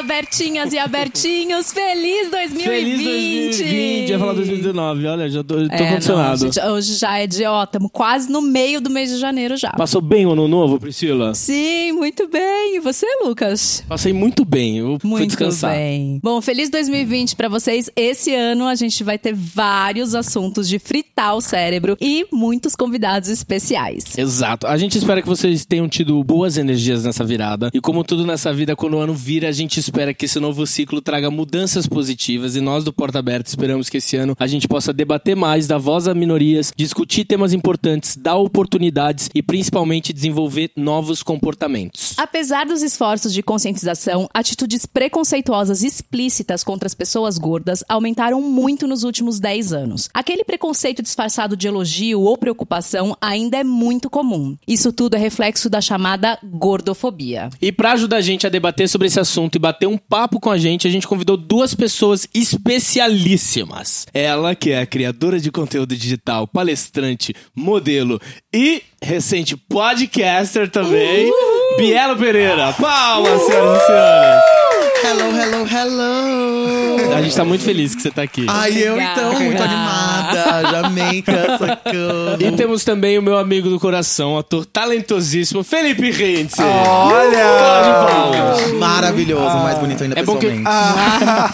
Abertinhas e Abertinhos! Feliz 2020! Feliz 2020. Eu ia falar 2019, olha, já tô, tô É, não, condicionado. gente, hoje já é de, ó, estamos quase no meio do mês de janeiro já. Passou bem o ano novo, Priscila? Sim, muito bem. E você, Lucas? Passei muito bem, eu fui Muito descansar. bem. Bom, feliz 2020 pra vocês. Esse ano a gente vai ter vários assuntos de fritar o cérebro e muitos convidados especiais. Exato. A gente espera que vocês tenham tido boas energias nessa virada. E como tudo nessa vida, quando o ano vira, a gente espera que esse novo ciclo traga mudanças positivas. E nós do Porta Aberta esperamos que esse ano a gente possa debater mais, dar voz a minorias, discutir temas importantes, dar oportunidades e principalmente desenvolver novos comportamentos. Apesar dos esforços de conscientização, atitudes preconceituosas explícitas contra as pessoas gordas aumentaram muito nos últimos 10 anos. Aquele preconceito disfarçado de elogio ou preocupação ainda é muito comum. Isso tudo é reflexo da chamada gordofobia. E pra ajudar a gente a debater sobre esse assunto e bater um papo com a gente, a gente convidou duas pessoas especialíssimas. Ela, que é a criadora de conteúdo digital, palestrante, modelo e recente podcaster também, Bielo Pereira. Palmas, senhoras e senhores. Hello, hello, hello! A gente tá muito feliz que você tá aqui. Ai, eu então, muito animada. Já amei essa cama. E temos também o meu amigo do coração, ator talentosíssimo, Felipe Rentz. Olha! Maravilhoso, mais bonito ainda É bom que- pessoalmente.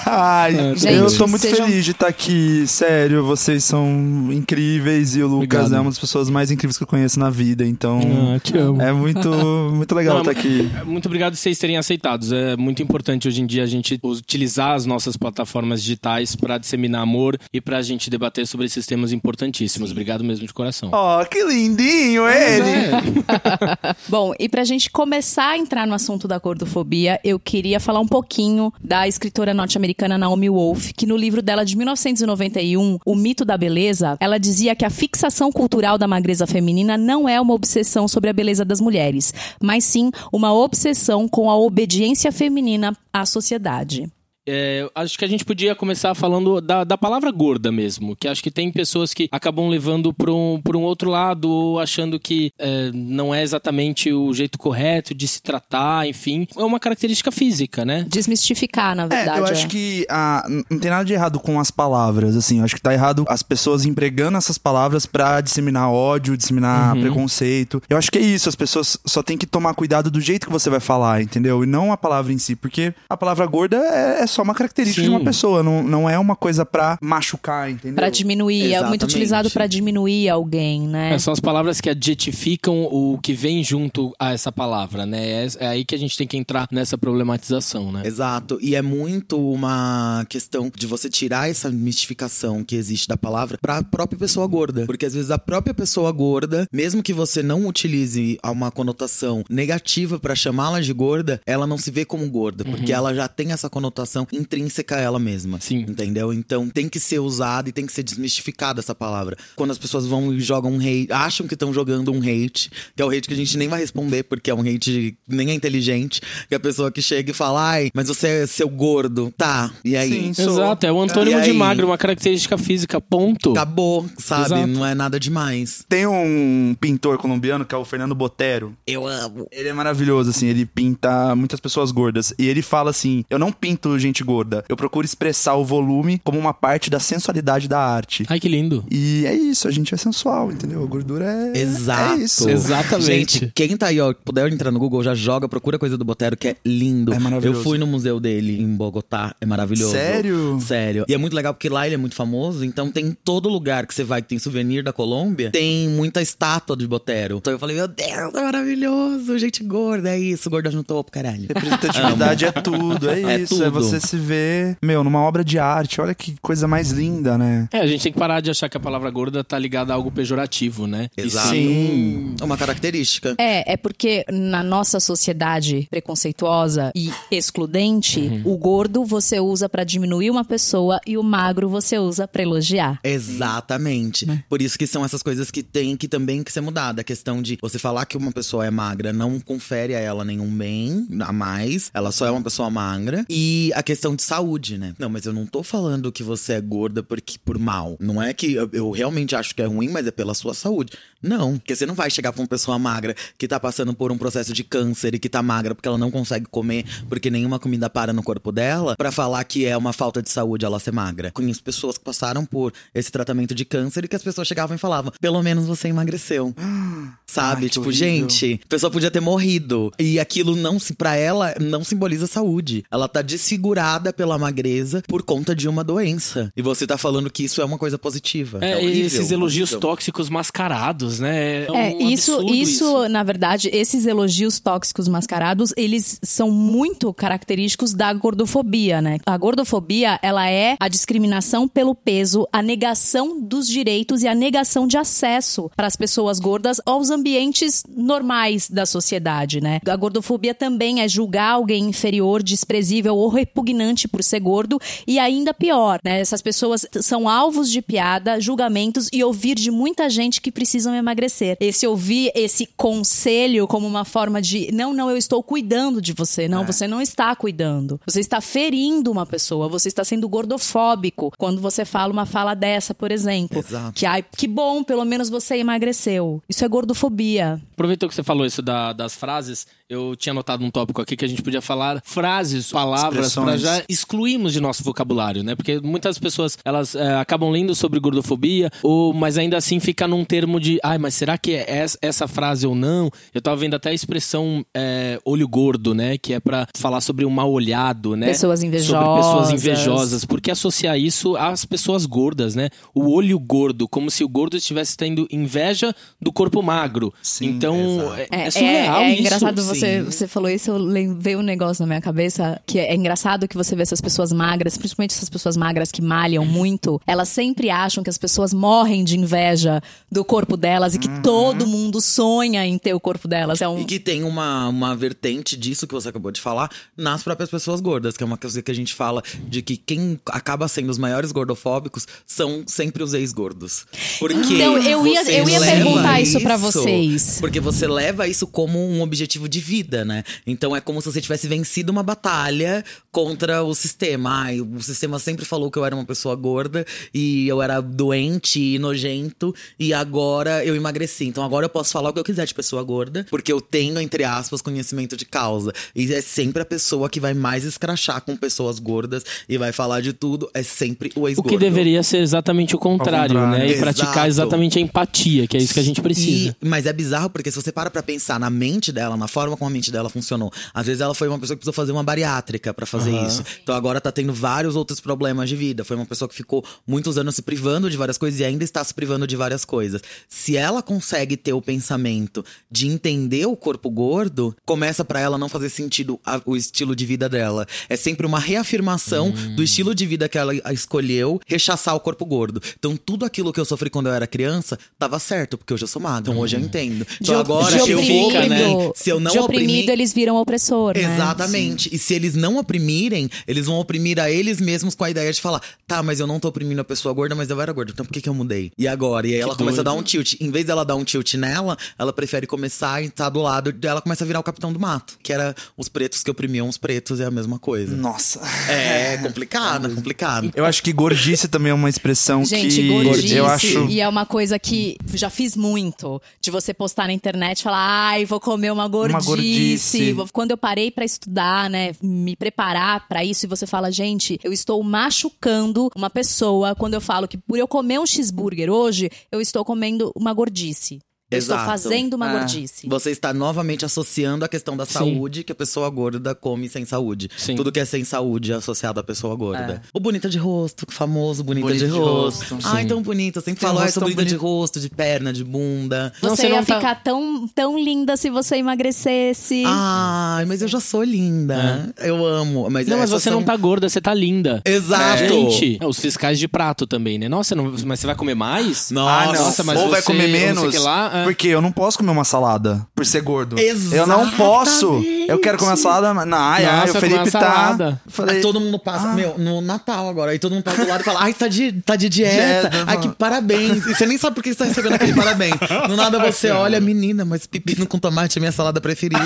Ai, Gente, eu tô muito sejam- feliz de estar aqui, sério. Vocês são incríveis e o Lucas Obrigado. é uma das pessoas mais incríveis que eu conheço na vida, então Ah, te amo. é muito, muito legal Não, estar aqui. Muito obrigado por vocês terem aceitado. É muito importante hoje em dia a gente utilizar as nossas plataformas digitais para disseminar amor e pra gente debater sobre esses temas importantíssimos. Obrigado mesmo de coração. Ó, que lindinho ele! Bom, e pra gente começar a entrar no assunto da gordofobia, eu queria falar um pouquinho da escritora norte-americana Naomi Wolf, que no livro dela de 1991, O Mito da Beleza, ela dizia que a fixação cultural da magreza feminina não é uma obsessão sobre a beleza das mulheres, mas sim uma obsessão com a obediência feminina à sociedade. É, acho que a gente podia começar falando da, da palavra gorda mesmo, que acho que tem pessoas que acabam levando para um, pra um outro lado, ou achando que é, não é exatamente o jeito correto de se tratar, enfim. É uma característica física, né? Desmistificar, na É, verdade. eu acho que ah, n- não tem nada de errado com as palavras, assim. Eu acho que tá errado as pessoas empregando essas palavras pra disseminar ódio, disseminar preconceito. Eu acho que é isso, as pessoas só tem que tomar cuidado do jeito que você vai falar, entendeu? E não a palavra em si, porque a palavra gorda é, é só uma característica de Sim. uma pessoa, não, não é uma coisa pra machucar, entendeu? Pra diminuir, é muito Exatamente. utilizado pra diminuir alguém, né? É, são as palavras que adjetificam o que vem junto a essa palavra, né? É, é aí que a gente tem que entrar nessa problematização, né? Exato, e é muito uma questão de você tirar essa mistificação que existe da palavra pra própria pessoa gorda. Porque às vezes a própria pessoa gorda, mesmo que você não utilize uma conotação negativa pra chamá-la de gorda, ela não se vê como gorda, porque ela já tem essa conotação intrínseca a ela mesma. Sim. Entendeu? Então tem que ser usada e tem que ser desmistificada essa palavra. Quando as pessoas vão e jogam um hate, acham que estão jogando um hate, que é o hate que a gente nem vai responder, porque é um hate nem é inteligente, que é a pessoa que chega e fala, ai, mas você é seu gordo. Tá, e aí? Sim, sou. Exato, é o antônimo E de aí? magro, uma característica física, ponto. Acabou, sabe? Exato. Não é nada demais. Tem um pintor colombiano que é o Fernando Botero. Eu amo. Ele é maravilhoso, assim, ele pinta muitas pessoas gordas. E ele fala assim: eu não pinto gente gorda, eu procuro expressar o volume como uma parte da sensualidade da arte. Ai, que lindo. E é isso, a gente é sensual, entendeu? A gordura é. Exato. É isso. Exatamente. Gente, quem tá aí, ó, puder entrar no Google, já joga, procura coisa do Botero, que é lindo. É maravilhoso. Eu fui no museu dele em Bogotá, é maravilhoso. Sério? Sério. E é muito legal porque lá ele é muito famoso, então tem em todo lugar que você vai que tem souvenir da Colômbia, tem muita estátua de Botero. Então eu falei, meu Deus, é maravilhoso, gente gorda, é isso, gorda no topo, caralho. Representatividade é tudo, é, É isso. tudo. É você se ver, meu, numa obra de arte. Olha que coisa mais linda, né? É, a gente tem que parar de achar que a palavra gorda tá ligada a algo pejorativo, né? Exato. sim- É uma característica. É, é porque na nossa sociedade preconceituosa e excludente, Uhum. o gordo você usa pra diminuir uma pessoa e o magro você usa pra elogiar. Exatamente. Por isso que são essas coisas que tem que também que ser mudada. A questão de você falar que uma pessoa é magra não confere a ela nenhum bem a mais. Ela só é uma pessoa magra. E a questão de saúde, né? Não, mas eu não tô falando que você é gorda porque por mal. Não é que eu, eu realmente acho que é ruim, mas é pela sua saúde. Não, porque você não vai chegar pra uma pessoa magra que tá passando por um processo de câncer e que tá magra porque ela não consegue comer porque nenhuma comida para no corpo dela, pra falar que é uma falta de saúde ela ser magra. Conheço pessoas que passaram por esse tratamento de câncer e que as pessoas chegavam e falavam: pelo menos você emagreceu. Sabe? Ai, tipo, horrível. gente, a pessoa podia ter morrido. E aquilo não se para ela não simboliza saúde. Ela tá desfigurada pela magreza por conta de uma doença. E você tá falando que isso é uma coisa positiva. É, e horrível, esses elogios horrível. tóxicos mascarados, né? É, É, um isso, absurdo isso, na verdade, esses elogios tóxicos mascarados, eles são muito característicos da gordofobia, né? A gordofobia, ela é a discriminação pelo peso, a negação dos direitos e a negação de acesso para as pessoas gordas aos ambientes normais da sociedade, né? A gordofobia também é julgar alguém inferior, desprezível ou repugnante por ser gordo e ainda pior, né? Essas pessoas são alvos de piada, julgamentos e ouvir de muita gente que precisam emagrecer. Esse ouvir esse conselho como uma forma de não, não, eu estou cuidando de você. Não, você não está cuidando. Você está ferindo uma pessoa, você está sendo gordofóbico quando você fala uma fala dessa, por exemplo. Exato. Que ai, que bom, pelo menos você emagreceu. Isso é gordofobia. Aproveitou que você falou isso da- das frases, eu tinha anotado um tópico aqui que a gente podia falar frases, palavras, para já excluirmos de nosso vocabulário, né? Porque muitas pessoas, elas é, acabam lendo sobre gordofobia, ou, mas ainda assim fica num termo de, ai, mas será que é es- essa frase ou não? Eu tava vendo até a expressão é, olho gordo, né? Que é pra falar sobre o mal olhado, né? Pessoas Sobre pessoas invejosas. invejosas. Por que associar isso às pessoas gordas, né? O olho gordo, como se o gordo estivesse tendo inveja do corpo magro. Sim, então, exato. é, É, é surreal é, é isso. engraçado você, sim. você falou isso, eu veio um negócio na minha cabeça que é, é engraçado que você vê essas pessoas magras, principalmente essas pessoas magras que malham muito, elas sempre acham que as pessoas morrem de inveja do corpo delas e que todo mundo sonha em ter o corpo delas. É um E que tem uma, uma vertente disso que você acabou de falar nas próprias pessoas gordas, que é uma coisa que a gente fala de que quem acaba sendo os maiores gordofóbicos são sempre os ex-gordos. Porque Então, eu ia- você eu ia perguntar isso pra vocês. Porque você leva isso como um objetivo de vida, né? Então é como se você tivesse vencido uma batalha contra o sistema. Ai, o sistema sempre falou que eu era uma pessoa gorda e eu era doente e nojento e agora eu emagreci. Então agora eu posso falar o que eu quiser de pessoa gorda, porque eu tenho, entre aspas, conhecimento de causa. E é sempre a pessoa que vai mais escrachar com pessoas gordas e vai falar de tudo, é sempre o O ex-gordo. que deveria ser exatamente o contrário, contrário. né? E praticar Exato. exatamente a empatia, que é isso que a gente precisa. E- mas é bizarro porque se você para pra pensar na mente dela, na forma como a mente dela funcionou, às vezes ela foi uma pessoa que precisou fazer uma bariátrica pra fazer isso. Então agora tá tendo vários outros problemas de vida. Foi uma pessoa que ficou muitos anos se privando de várias coisas e ainda está se privando de várias coisas. Se ela consegue ter o pensamento de entender o corpo gordo, começa pra ela não fazer sentido a- o estilo de vida dela. É sempre uma reafirmação do estilo de vida que ela escolheu, rechaçar o corpo gordo. Então tudo aquilo que eu sofri quando eu era criança tava certo, porque hoje eu sou magro. Então hoje eu entendo. de, Então op- agora de eu vou oprimir. Se eu não de oprimido, oprimir. eles viram opressor, né? Exatamente. E se eles não oprimirem, eles vão oprimir a eles mesmos com a ideia de falar: tá, mas eu não tô oprimindo a pessoa gorda, mas eu era gorda, então por que, que eu mudei? E agora? E aí ela começa a dar um tilt. Em vez dela dar um tilt nela, ela prefere começar e estar do lado dela, começa a virar o capitão do mato, que era os pretos que oprimiam os pretos, é a mesma coisa. Nossa. É complicado, complicado. Eu acho que gordice também é uma expressão Gente, que gordice. eu acho E é uma coisa que já fiz muito. De você postar na internet e falar, ai, vou comer uma gordice. gordice. Quando eu parei pra estudar, né, me preparar pra isso, e você fala, gente, eu estou machucando uma pessoa quando eu falo que por eu comer um cheeseburger hoje, eu estou comendo uma gordice. Eu estou Exato. fazendo uma É. gordice. Você está novamente associando a questão da Sim. saúde, que a pessoa gorda come sem saúde. Sim. Tudo que é sem saúde é associado à pessoa gorda. O bonita de rosto, famoso bonita Bonita de de rosto. rosto. Ai, Sim. tão bonita. Eu sempre falo, sou tão bonita de rosto, de perna, de bunda. Não, Você, você não ia tá- ficar tão, tão linda se você emagrecesse. Ai, mas eu já sou linda. Eu amo. Mas Não, mas você não são- tá gorda, você tá linda. Exato. Gente, os fiscais de prato também, né? Nossa, não- mas você vai comer mais? Nossa, Ah, não. Nossa, mas Ou vai você- comer não sei menos. que lá, é. Porque eu não posso comer uma salada por ser gordo. Eu não posso. Eu quero comer uma salada. ai, ai, Nossa, o Felipe tá. Falei, Aí todo mundo passa, meu, no Natal agora, aí todo mundo passa do lado e fala, ai, tá de, tá de dieta. Dieta, ai, que parabéns. E você nem sabe por que você tá recebendo aquele parabéns. No nada você olha, menina, mas pepino com tomate é minha salada preferida.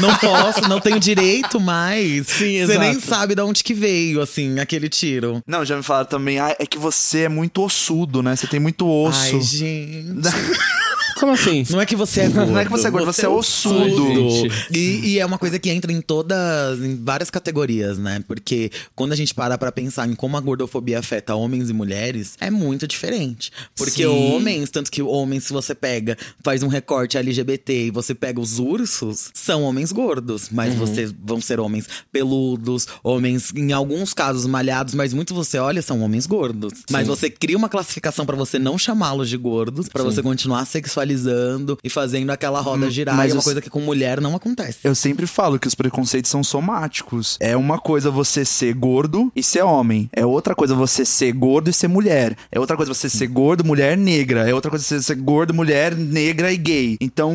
não posso, não tenho direito mais. Sim, Você nem exato. sabe de onde que veio, assim, aquele tiro. Não, já me falaram também, ah, é que você é muito ossudo, né? Você tem muito osso. Ai, gente. Como assim? Não é que você é gordo. Não é que você é gordo, você é ossudo. Gente. E, e é uma coisa que entra em todas, em várias categorias, né? Porque quando a gente para pra pensar em como a gordofobia afeta homens e mulheres, é muito diferente. Porque Sim. homens, tanto que homens, se você pega, faz um recorte LGBT e você pega os ursos, são homens gordos. Mas você vão ser homens peludos, homens, em alguns casos, malhados, mas muito você olha, são homens gordos. Mas você cria uma classificação pra você não chamá-los de gordos, pra você continuar sexualizando e fazendo aquela roda girar. mas é uma os- coisa que com mulher não acontece. Eu sempre falo que os preconceitos são somáticos. É uma coisa você ser gordo e ser homem. É outra coisa você ser gordo e ser mulher. É outra coisa você ser gordo, mulher negra. É outra coisa você ser gordo, mulher negra e gay. Então,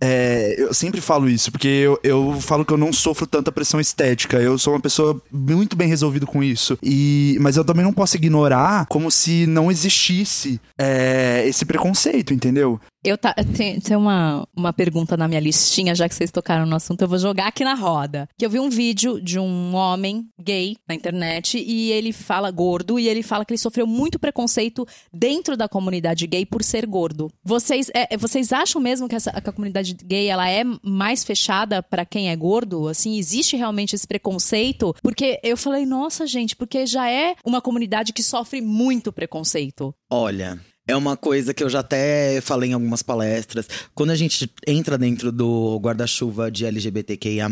é, eu sempre falo isso, porque eu, eu falo que eu não sofro tanta pressão estética. Eu sou uma pessoa muito bem resolvido com isso. E, mas eu também não posso ignorar como se não existisse é, esse preconceito, entendeu? Eu tá, tem, tem uma, uma pergunta na minha listinha, já que vocês tocaram no assunto, eu vou jogar aqui na roda. Que eu vi um vídeo de um homem gay na internet e ele fala gordo e ele fala que ele sofreu muito preconceito dentro da comunidade gay por ser gordo. Vocês, é, vocês acham mesmo que, essa, que a comunidade gay ela é mais fechada pra quem é gordo? Assim, existe realmente esse preconceito? Porque eu falei, nossa, gente, porque já é uma comunidade que sofre muito preconceito. Olha, é uma coisa que eu já até falei em algumas palestras. Quando a gente entra dentro do guarda-chuva de LGBTQIA,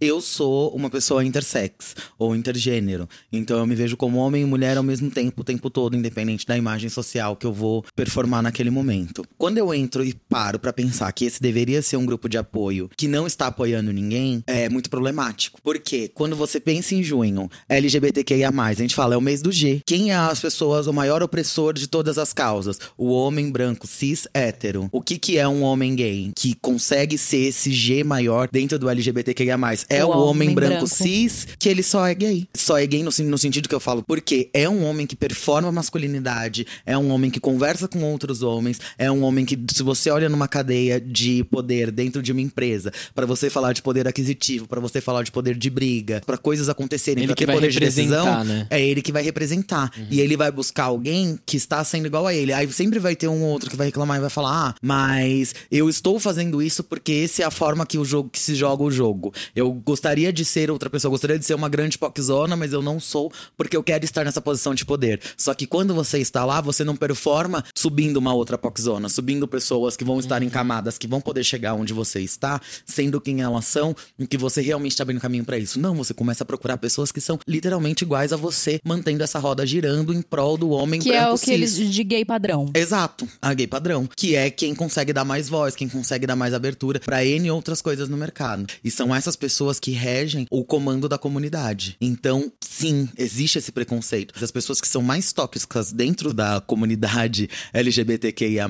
eu sou uma pessoa intersex ou intergênero. Então eu me vejo como homem e mulher ao mesmo tempo, o tempo todo, independente da imagem social que eu vou performar naquele momento. Quando eu entro e paro pra pensar que esse deveria ser um grupo de apoio que não está apoiando ninguém, é muito problemático. Porque quando você pensa em junho, LGBTQIA, a gente fala é o mês do G. Quem é as pessoas, o maior opressor de todas as causas? O homem branco, cis, hétero. O que, que é um homem gay? Que consegue ser esse G maior dentro do LGBTQIA. É O o, homem, homem branco, branco. cis que ele só é gay. Só é gay no, no sentido que eu falo, porque é um homem que performa masculinidade, é um homem que conversa com outros homens, é um homem que, se você olha numa cadeia de poder dentro de uma empresa, pra você falar de poder aquisitivo, pra você falar de poder de briga, pra coisas acontecerem, Ele pra que ter vai poder de decisão, representar, né? é ele que vai representar. E ele vai buscar alguém que está sendo igual a ele. Aí sempre vai ter um outro que vai reclamar e vai falar: Ah, mas eu estou fazendo isso porque essa é a forma que o jogo que se joga o jogo. Eu gostaria de ser outra pessoa, eu gostaria de ser uma grande poczona, mas eu não sou porque eu quero estar nessa posição de poder. Só que quando você está lá, você não performa subindo uma outra poczona, subindo pessoas que vão estar em camadas, que vão poder chegar onde você está, sendo quem elas são, e que você realmente está abrindo caminho para isso. Não, você começa a procurar pessoas que são literalmente iguais a você, mantendo essa roda girando em prol do homem Que é branco o que cis. eles de gay padrão. Exato, a gay padrão, que é quem consegue dar mais voz, quem consegue dar mais abertura pra N outras coisas no mercado. E são essas pessoas que regem o comando da comunidade. Então, sim, existe esse preconceito. As pessoas que são mais tóxicas dentro da comunidade LGBTQIA+,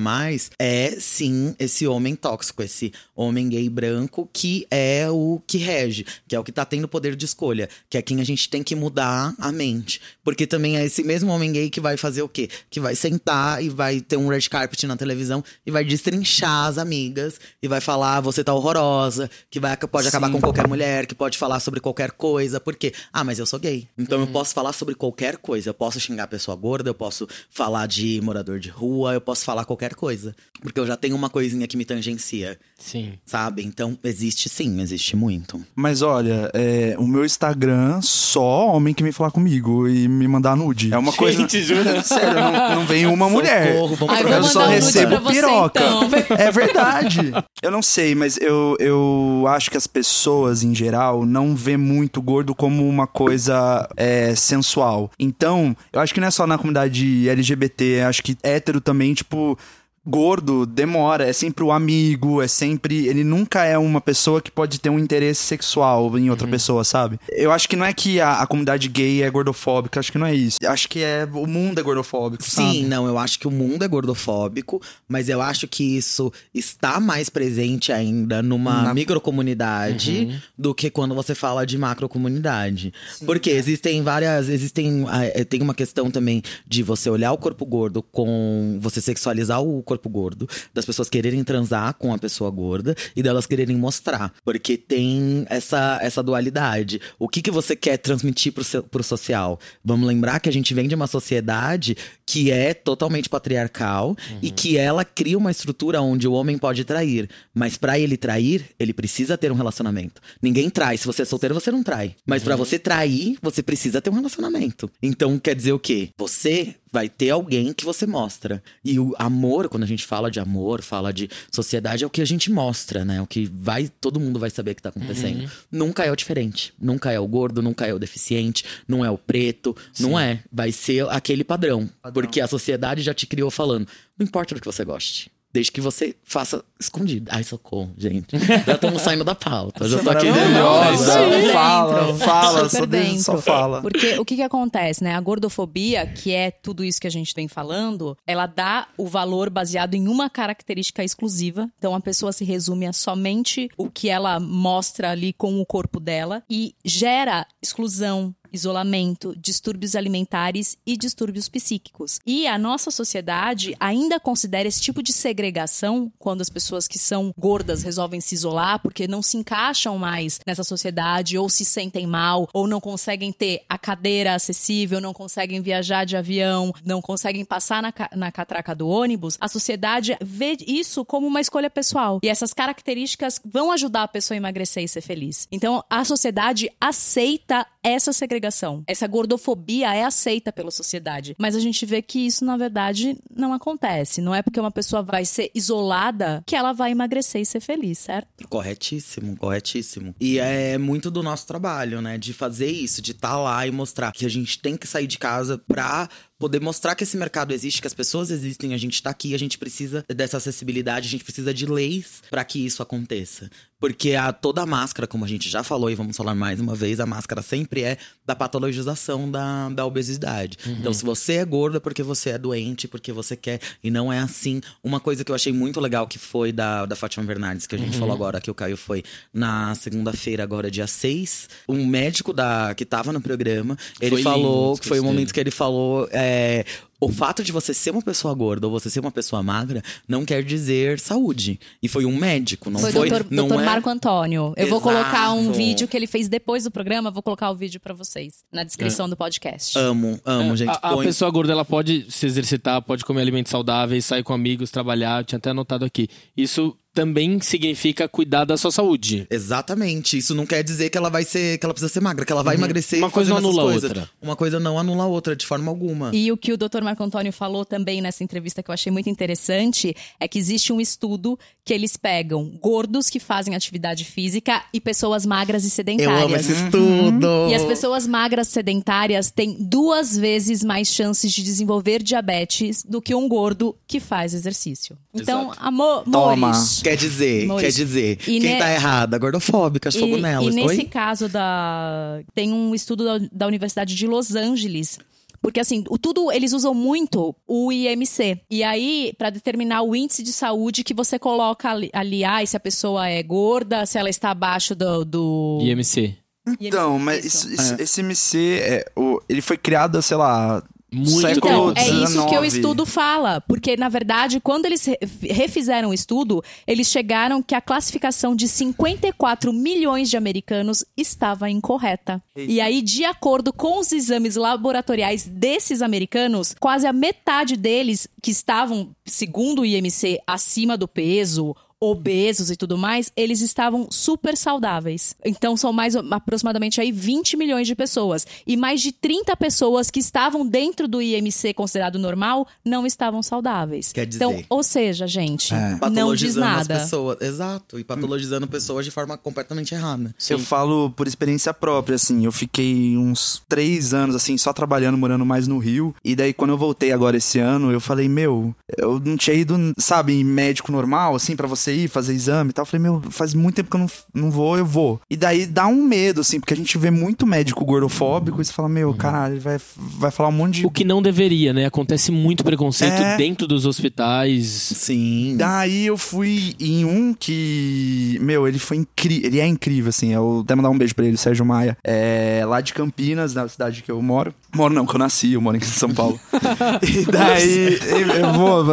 é sim esse homem tóxico, esse homem gay branco que é o que rege, que é o que tá tendo poder de escolha, que é quem a gente tem que mudar a mente. Porque também é esse mesmo homem gay que vai fazer o quê? Que vai sentar e vai ter um red carpet na televisão e vai destrinchar as amigas e vai falar, "Ah, você tá horrorosa, que vai, pode acabar Sim. com qualquer mulher, que pode falar sobre qualquer coisa. Por quê? Ah, mas eu sou gay. Então eu posso falar sobre qualquer coisa. Eu posso xingar a pessoa gorda, eu posso falar de morador de rua, eu posso falar qualquer coisa. Porque eu já tenho uma coisinha que me tangencia, Sim. sabe? Então existe sim, existe muito. Mas olha, é, o meu Instagram, só homem que vem falar comigo e me mandar nude. É uma coisa. jura? Sério, não, não vem uma mulher. Socorro, Ai, eu só um recebo pra você, piroca. então. É verdade. eu não sei, mas eu, eu acho que as pessoas, em geral, não vê muito gordo como uma coisa é, sensual. Então, eu acho que não é só na comunidade LGBT, acho que hétero também, tipo. Gordo demora, é sempre o amigo, é sempre. Ele nunca é uma pessoa que pode ter um interesse sexual em outra pessoa, sabe? Eu acho que não é que a, a comunidade gay é gordofóbica, acho que não é isso. Acho que é. O mundo é gordofóbico. sabe? Sim, não, eu acho que o mundo é gordofóbico, mas eu acho que isso está mais presente ainda numa Na- microcomunidade do que quando você fala de macrocomunidade. Porque existem várias. Existem. ah, eh, Tem uma questão também de você olhar o corpo gordo com. Você sexualizar o corpo gordo, das pessoas quererem transar com a pessoa gorda e delas quererem mostrar. Porque tem essa, essa dualidade. O que, que você quer transmitir pro, seu, pro social? Vamos lembrar que a gente vem de uma sociedade que é totalmente patriarcal e que ela cria uma estrutura onde o homem pode trair. Mas pra ele trair, ele precisa ter um relacionamento. Ninguém trai. Se você é solteiro, você não trai. Mas pra você trair, você precisa ter um relacionamento. Então quer dizer o quê? Você vai ter alguém que você mostra. E o amor, quando a gente fala de amor, fala de sociedade, é o que a gente mostra, né? O que vai, todo mundo vai saber que tá acontecendo. Nunca é o diferente. Nunca é o gordo, nunca é o deficiente, não é o preto, não é. Vai ser aquele padrão. Porque a sociedade já te criou falando, não importa do que você goste. Desde que você faça escondido. Ai, socorro, gente. Já estamos saindo da pauta. Já tô aqui não, Fala, fala, só, só fala. Porque o que, que acontece, né? A gordofobia, que é tudo isso que a gente vem falando, ela dá o valor baseado em uma característica exclusiva. Então a pessoa se resume a somente o que ela mostra ali com o corpo dela e gera exclusão. Isolamento, distúrbios alimentares e distúrbios psíquicos. E a nossa sociedade ainda considera esse tipo de segregação quando as pessoas que são gordas resolvem se isolar porque não se encaixam mais nessa sociedade ou se sentem mal ou não conseguem ter a cadeira acessível, não conseguem viajar de avião, não conseguem passar na, na catraca do ônibus. A sociedade vê isso como uma escolha pessoal. E essas características vão ajudar a pessoa a emagrecer e ser feliz. Então, a sociedade aceita essa segregação. Essa gordofobia é aceita pela sociedade. Mas a gente vê que isso, na verdade, não acontece. Não é porque uma pessoa vai ser isolada que ela vai emagrecer e ser feliz, certo? Corretíssimo, corretíssimo. E é muito do nosso trabalho, né? De fazer isso, de estar lá e mostrar que a gente tem que sair de casa pra poder mostrar que esse mercado existe, que as pessoas existem, a gente tá aqui, a gente precisa dessa acessibilidade, a gente precisa de leis pra que isso aconteça. Porque a, toda a máscara, como a gente já falou e vamos falar mais uma vez, a máscara sempre é da patologização da, da obesidade. Então, se você é gordo é porque você é doente, porque você quer, e não é assim. Uma coisa que eu achei muito legal que foi da, da Fátima Bernardes, que a gente falou agora, que o Caio foi na segunda-feira, agora dia 6. Um médico da, que tava no programa, ele Foi falou, lindo que foi o discurso momento que ele falou. é, uh, o fato de você ser uma pessoa gorda ou você ser uma pessoa magra não quer dizer saúde. E foi um médico, não foi foi. o doutor, não doutor é... Marco Antônio. Eu vou Exato. colocar um vídeo que ele fez depois do programa, vou colocar o vídeo pra vocês na descrição do podcast. Amo, amo, gente. É, a, a Põe- pessoa gorda ela pode se exercitar, pode comer alimentos saudáveis, sair com amigos, trabalhar. Eu tinha até anotado aqui. Isso também significa cuidar da sua saúde. Exatamente. Isso não quer dizer que ela vai ser, que ela precisa ser magra, que ela vai emagrecer. Uma coisa não anula a outra. Uma coisa não anula a outra de forma alguma. E o que o Dr. Marco Antônio falou também nessa entrevista que eu achei muito interessante é que existe um estudo que eles pegam gordos que fazem atividade física e pessoas magras e Eu sedentárias. amo esse estudo. E as pessoas magras sedentárias têm duas vezes mais chances de desenvolver diabetes do que um gordo que faz exercício. Então, Exato. amor, Toma. amores, Quer dizer, Maurício. quer dizer. E quem ne- tá errada? Gordofóbica, fogo e, nelas. e nesse Oi? caso da. Tem um estudo da, da Universidade de Los Angeles. Porque assim, o tudo eles usam muito o IMC. E aí, pra determinar o índice de saúde que você coloca ali, ali ah, se a pessoa é gorda, se ela está abaixo do. do... IMC. Então, mas Isso. isso- isso- esse MC, é, o- ele foi criado, sei lá, Muito século Então, é isso que o 19. estudo fala. Porque, na verdade, quando eles re- refizeram o estudo, eles chegaram que a classificação de 54 milhões de americanos estava incorreta. E aí, de acordo com os exames laboratoriais desses americanos, quase a metade deles que estavam, segundo o IMC, acima do peso obesos e tudo mais, eles estavam super saudáveis. Então são mais aproximadamente aí 20 milhões de pessoas. E mais de 30 pessoas que estavam dentro do IMC considerado normal não estavam saudáveis. Quer dizer- Então, ou seja, gente, É. não diz Patologizando as nada. pessoas. Exato. E patologizando pessoas de forma completamente errada. Eu falo por experiência própria, assim. Eu fiquei uns três anos, assim, só trabalhando, morando mais no Rio. E daí, quando eu voltei agora esse ano, eu falei, meu, eu não tinha ido, sabe, em médico normal, assim, pra você ir fazer exame e tal. Eu falei, meu, faz muito tempo que eu não, não vou, eu vou. E daí dá um medo, assim, porque a gente vê muito médico gordofóbico e você fala, meu, caralho, ele vai, vai falar um monte de. O que não deveria, né? Acontece muito preconceito É. dentro dos hospitais. Sim. Daí eu fui em um que. Meu, ele foi incrível. Ele é incrível, assim. Eu até mandar um beijo pra ele, Sérgio Maia. É lá de Campinas, na cidade que eu moro. Moro não, que eu nasci, eu moro em São Paulo. e daí eu, eu vou.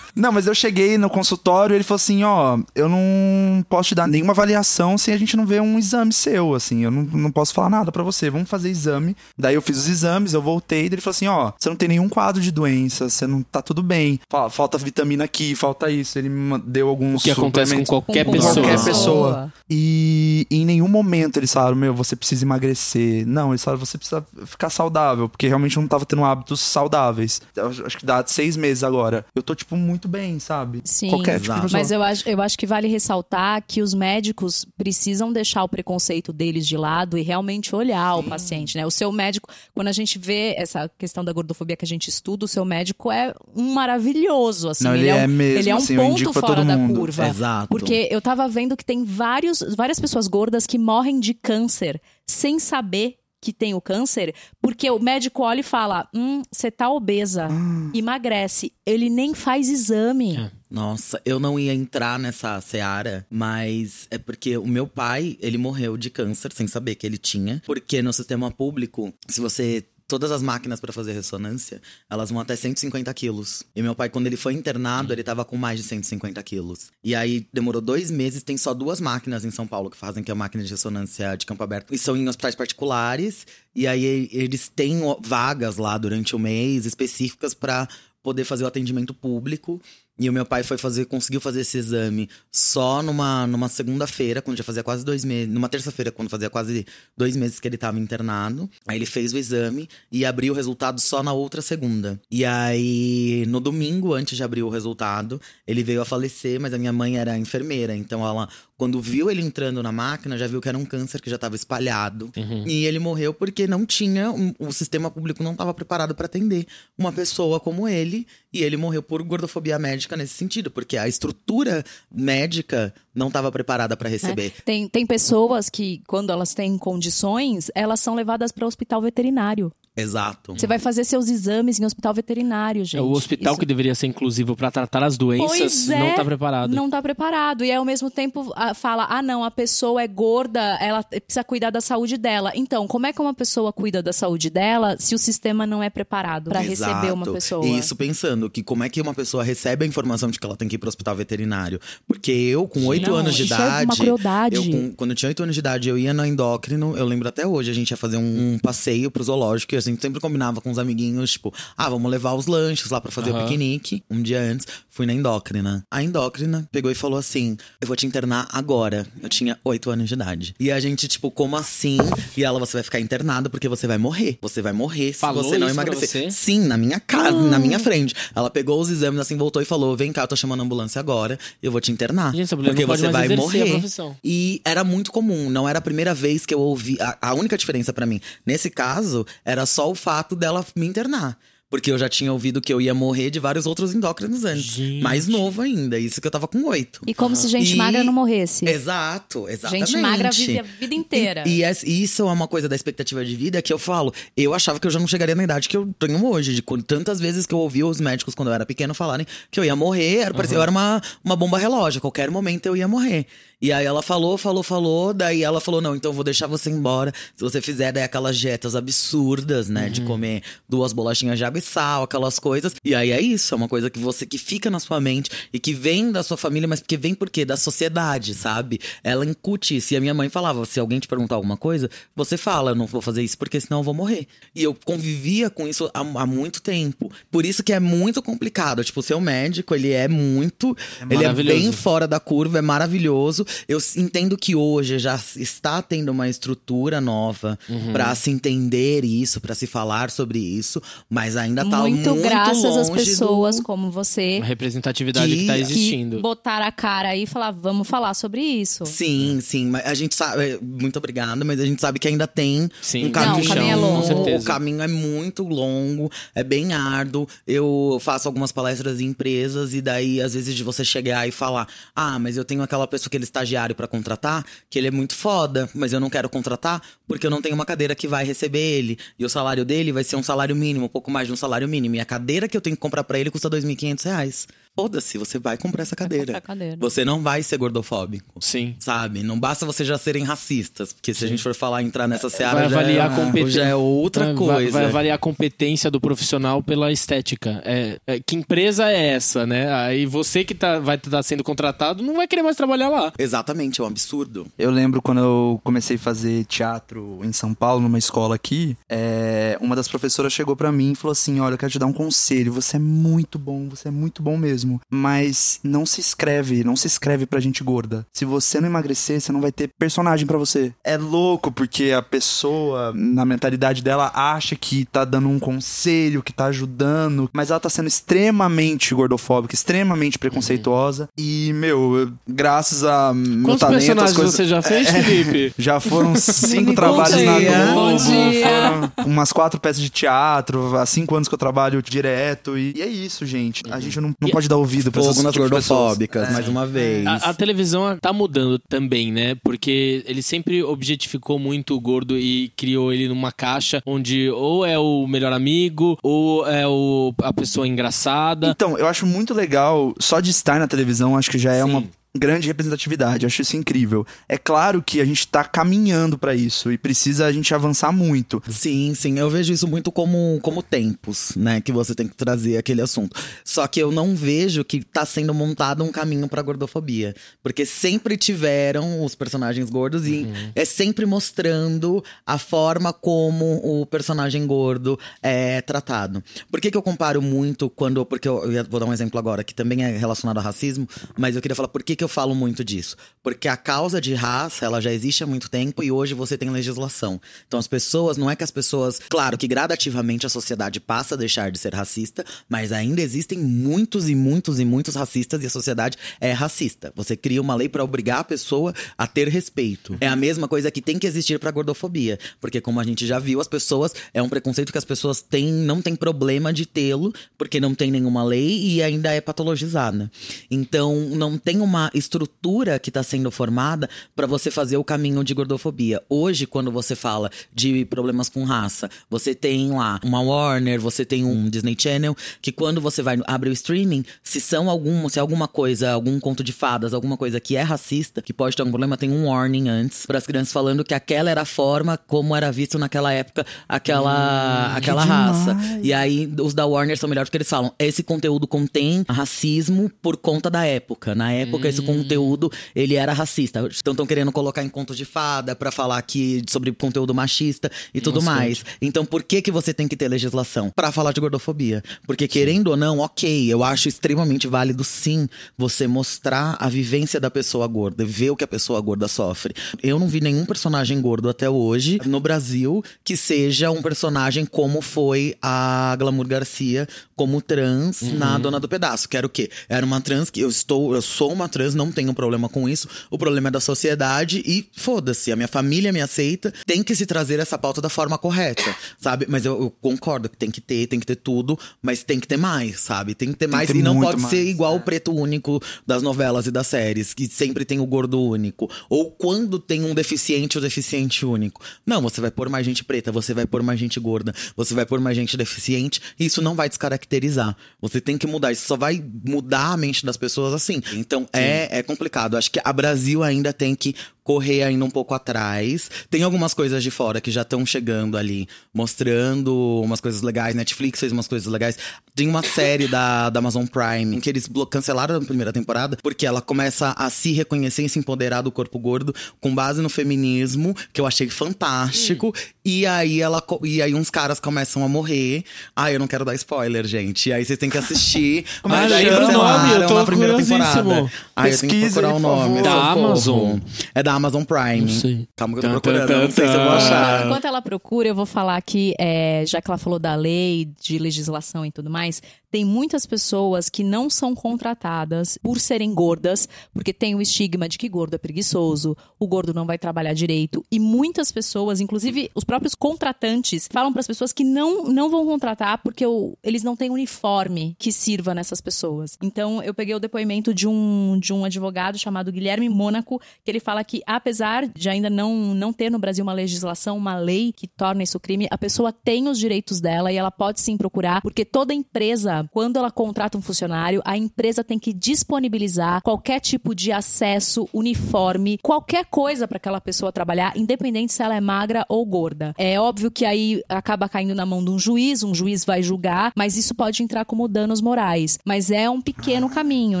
Não, mas eu cheguei no consultório e ele falou assim: ó, eu não posso te dar nenhuma avaliação se a gente não vê um exame seu, assim. Eu não, não posso falar nada pra você. Vamos fazer exame. Daí eu fiz os exames, eu voltei. Daí ele falou assim: ó, você não tem nenhum quadro de doença, você não tá tudo bem. Fa- Falta vitamina aqui, falta isso. Ele me deu alguns O que acontece com qualquer Com pessoa. Qualquer pessoa. E em nenhum momento eles falaram, meu, você precisa emagrecer. Não, eles falaram, você precisa ficar saudável, porque realmente eu não tava tendo hábitos saudáveis. Eu acho que dá seis meses agora. Eu tô, tipo, muito bem, sabe? Sim. Qualquer tipo de. Mas eu acho, eu acho que vale ressaltar que os médicos precisam deixar o preconceito deles de lado e realmente olhar o paciente, né? O seu médico, quando a gente vê essa questão da gordofobia que a gente estuda, o seu médico é um maravilhoso, assim. Não, ele é, um, é mesmo, ele é um assim, ponto fora todo da curva. Exato. Porque eu tava vendo que tem vários, várias pessoas gordas que morrem de câncer sem saber que tem o câncer, porque o médico olha e fala: Hum, você tá obesa, emagrece. Ele nem faz exame. É. Nossa, eu não ia entrar nessa seara, mas é porque o meu pai, ele morreu de câncer sem saber que ele tinha. Porque no sistema público, se você. Todas as máquinas para fazer ressonância, elas vão até 150 quilos. E meu pai, quando ele foi internado, ele tava com mais de 150 quilos. E aí demorou dois meses, tem só duas máquinas em São Paulo que fazem, que é a máquina de ressonância de campo aberto. E são em hospitais particulares. E aí eles têm vagas lá durante o mês específicas para poder fazer o atendimento público. E o meu pai foi fazer, conseguiu fazer esse exame só numa, numa segunda-feira, quando já fazia quase dois meses. Numa terça-feira, quando fazia quase dois meses que ele estava internado. Aí ele fez o exame e abriu o resultado só na outra segunda. E aí, no domingo, antes de abrir o resultado, ele veio a falecer, mas a minha mãe era enfermeira. Então ela, quando viu ele entrando na máquina, já viu que era um câncer que já estava espalhado. E ele morreu porque não tinha. um- O sistema público não estava preparado para atender uma pessoa como ele. E ele morreu por gordofobia médica nesse sentido, porque a estrutura médica não estava preparada para receber. Tem, tem pessoas que, quando elas têm condições, elas são levadas para o hospital veterinário. Exato. Você vai fazer seus exames em hospital veterinário, gente. É o hospital Isso- que deveria ser inclusivo pra tratar as doenças Pois é, não tá preparado. Não tá preparado. E ao mesmo tempo fala: ah, não, a pessoa é gorda, ela precisa cuidar da saúde dela. Então, como é que uma pessoa cuida da saúde dela se o sistema não é preparado para receber uma pessoa? E isso pensando que como é que uma pessoa recebe a informação de que ela tem que ir pro hospital veterinário? Porque eu, com oito anos de isso é uma idade. crueldade. eu, com- quando eu tinha oito anos de idade, eu ia no endócrino. Eu lembro até hoje, a gente ia fazer um, um passeio pro zoológico. E a gente sempre combinava com os amiguinhos, tipo, ah, vamos levar os lanches lá pra fazer o Aham. piquenique. Um dia antes, fui na endócrina. A endócrina pegou e falou assim: Eu vou te internar agora. Eu tinha oito anos de idade. E a gente, tipo, como assim? E ela, você vai ficar internada porque você vai morrer. Você vai morrer se Falou você não emagrecer. Sim, na minha casa, na minha frente. Ela pegou os exames assim, voltou e falou: Vem cá, eu tô chamando a ambulância agora, eu vou te internar. Gente, porque você vai morrer. E era muito comum, não era a primeira vez que eu ouvi. A, a única diferença pra mim, nesse caso, era só o fato dela me internar. Porque eu já tinha ouvido que eu ia morrer de vários outros endócrinos antes. Gente. Mais novo ainda, isso que eu tava com oito. E como se gente E- magra não morresse. Exato, exatamente. Gente magra vive a vida inteira. E, e isso é uma coisa da expectativa de vida que eu falo. Eu achava que eu já não chegaria na idade que eu tenho hoje. De tantas vezes que eu ouvi os médicos, quando eu era pequeno, falarem que eu ia morrer. Era, parecia, eu era uma, uma bomba relógio. A qualquer momento eu ia morrer. E aí ela falou, falou, falou. Daí ela falou: não, então eu vou deixar você embora. Se você fizer daí aquelas dietas absurdas, né? De comer duas bolachinhas de água. e sal, aquelas coisas. E aí é isso, é uma coisa que você que fica na sua mente e que vem da sua família, mas que vem por quê? Da sociedade, sabe? Ela incute isso. E a minha mãe falava: se alguém te perguntar alguma coisa, você fala, não vou fazer isso porque senão eu vou morrer. E eu convivia com isso há, há muito tempo. Por isso que é muito complicado. Tipo, o seu médico, ele é muito. ele é bem fora da curva, é maravilhoso. Eu entendo que hoje já está tendo uma estrutura nova uhum. para se entender isso, para se falar sobre isso, mas ainda tá muito, muito graças às pessoas do... como você. A representatividade que, que tá existindo. Que botar a cara aí e falar, vamos falar sobre isso. Sim, sim. A gente sabe. Muito obrigada, mas a gente sabe que ainda tem sim. um caminho. Não, o caminho é longo. O caminho é muito longo, é bem árduo. Eu faço algumas palestras em empresas e daí, às vezes, de você chegar e falar: Ah, mas eu tenho aquela pessoa, aquele estagiário para contratar, que ele é muito foda, mas eu não quero contratar porque eu não tenho uma cadeira que vai receber ele. E o salário dele vai ser um salário mínimo, um pouco mais de um salário mínimo. E a cadeira que eu tenho que comprar para ele custa R$ 2.500. Foda-se, você vai comprar essa cadeira. Comprar cadeira. Você não vai ser gordofóbico. Sim. Sabe? Não basta vocês já serem racistas. Porque se Sim. a gente for falar, entrar nessa é, seara. Vai avaliar já, a competência. Já é outra vai, coisa. Vai, avaliar a competência do profissional pela estética. É, é, que empresa é essa, né? Aí você que tá, vai estar tá sendo contratado não vai querer mais trabalhar lá. Exatamente, é um absurdo. Eu lembro quando eu comecei a fazer teatro em São Paulo, numa escola aqui, é, uma das professoras chegou para mim e falou assim: Olha, eu quero te dar um conselho. Você é muito bom, você é muito bom mesmo. Mas não se escreve, não se escreve pra gente gorda. Se você não emagrecer, você não vai ter personagem para você. É louco porque a pessoa, na mentalidade dela, acha que tá dando um conselho, que tá ajudando, mas ela tá sendo extremamente gordofóbica, extremamente preconceituosa. Uhum. E, meu, graças a meu Quantos talento, personagens coisas... você já fez, é, Felipe? Já foram cinco trabalhos na Globo, foram umas quatro peças de teatro, há cinco anos que eu trabalho direto. E, e é isso, gente. A gente não, não pode dar ouvido pra essas gordofóbicas, é. mais uma vez. A, a, televisão tá mudando também, né? Porque ele sempre objetificou muito o gordo e criou ele numa caixa onde ou é o melhor amigo ou é o, a pessoa engraçada. Então, eu acho muito legal, só de estar na televisão, acho que já é Sim. uma grande representatividade. Acho isso incrível. É claro que a gente tá caminhando para isso e precisa a gente avançar muito. Sim, sim. Eu vejo isso muito como, como tempos, né? Que você tem que trazer aquele assunto. Só que eu não vejo que tá sendo montado um caminho pra gordofobia. Porque sempre tiveram os personagens gordos e uhum. é sempre mostrando a forma como o personagem gordo é tratado. Por que, que eu comparo muito quando. Porque eu, eu vou dar um exemplo agora que também é relacionado ao racismo, mas eu queria falar por que que eu falo muito disso? Porque a causa de raça, ela já existe há muito tempo e hoje você tem legislação. Então as pessoas, não é que as pessoas, claro que gradativamente a sociedade passa a deixar de ser racista, mas ainda existem muitos e muitos e muitos racistas e a sociedade é racista. Você cria uma lei para obrigar a pessoa a ter respeito. É a mesma coisa que tem que existir para gordofobia, porque como a gente já viu, as pessoas é um preconceito que as pessoas têm, não tem problema de tê-lo, porque não tem nenhuma lei e ainda é patologizada. Então não tem uma estrutura que está sendo formada para você fazer o caminho de gordofobia. Hoje, quando você fala de problemas com raça, você tem lá uma Warner, você tem um Disney Channel, que quando você vai abrir o streaming, se são algum, se é alguma coisa, algum conto de fadas, alguma coisa que é racista, que pode ter algum problema, tem um warning antes para as crianças falando que aquela era a forma como era visto naquela época aquela hum, aquela raça. E aí os da Warner são melhores porque eles falam, esse conteúdo contém racismo por conta da época. Na época esse conteúdo ele era racista. Então estão querendo colocar em contos de fada para falar aqui sobre conteúdo machista e tudo Nossa, mais. Gente. Então por que que você tem que ter legislação para falar de gordofobia? Porque sim. querendo ou não, OK, eu acho extremamente válido sim você mostrar a vivência da pessoa gorda, ver o que a pessoa gorda sofre. Eu não vi nenhum personagem gordo até hoje no Brasil que seja um personagem como foi a Glamour Garcia como trans uhum. na Dona do Pedaço. Que era o quê? Era uma trans que eu estou, eu sou uma trans, não tenho problema com isso. O problema é da sociedade e foda-se, a minha família me aceita. Tem que se trazer essa pauta da forma correta, sabe? Mas eu, eu, concordo que tem que ter, tem que ter tudo, mas tem que ter mais, sabe? Tem que ter tem mais que ter e não pode mais, ser igual é. o preto único das novelas e das séries, que sempre tem o gordo único. Ou quando tem um deficiente, o deficiente único. Não, você vai pôr mais gente preta, você vai pôr mais gente gorda, você vai pôr mais gente deficiente, e isso não vai descaracterizar caracterizar. Você tem que mudar. Isso só vai mudar a mente das pessoas assim. Então é, é complicado. Acho que a Brasil ainda tem que correr ainda um pouco atrás. Tem algumas coisas de fora que já estão chegando ali, mostrando umas coisas legais. Netflix fez umas coisas legais. Tem uma série da, da Amazon Prime que eles cancelaram na primeira temporada porque ela começa a se reconhecer e se empoderar do corpo gordo com base no feminismo, que eu achei fantástico. E aí ela e aí uns caras começam a morrer. Ai, eu não quero dar spoiler, gente. E aí vocês têm que assistir. Mas aí o nome? cancelaram Eu tô na primeira curiosíssimo. temporada. Ai, eu tenho que procurar aí, o nome. Da. Amazon? É da Amazon Prime. Não sei. Calma que eu tô procurando. não sei se eu vou achar. Enquanto ela procura, eu vou falar que, é, já que ela falou da lei, de legislação e tudo mais, tem muitas pessoas que não são contratadas por serem gordas, porque tem o estigma de que gordo é preguiçoso, o gordo não vai trabalhar direito. E muitas pessoas, inclusive os próprios contratantes, falam para as pessoas que não, não vão contratar porque o- eles não têm uniforme que sirva nessas pessoas. Então, eu peguei o depoimento de um, de um advogado chamado Guilherme Mônaco, que ele fala que, apesar de ainda não, não ter no Brasil uma legislação, uma lei que torna isso crime, a pessoa tem os direitos dela e ela pode sim procurar, porque toda empresa, quando ela contrata um funcionário, a empresa tem que disponibilizar qualquer tipo de acesso, uniforme, qualquer coisa para aquela pessoa trabalhar, independente se ela é magra ou gorda. É óbvio que aí acaba caindo na mão de um juiz, um juiz vai julgar, mas isso pode entrar como danos morais. Mas é um pequeno caminho,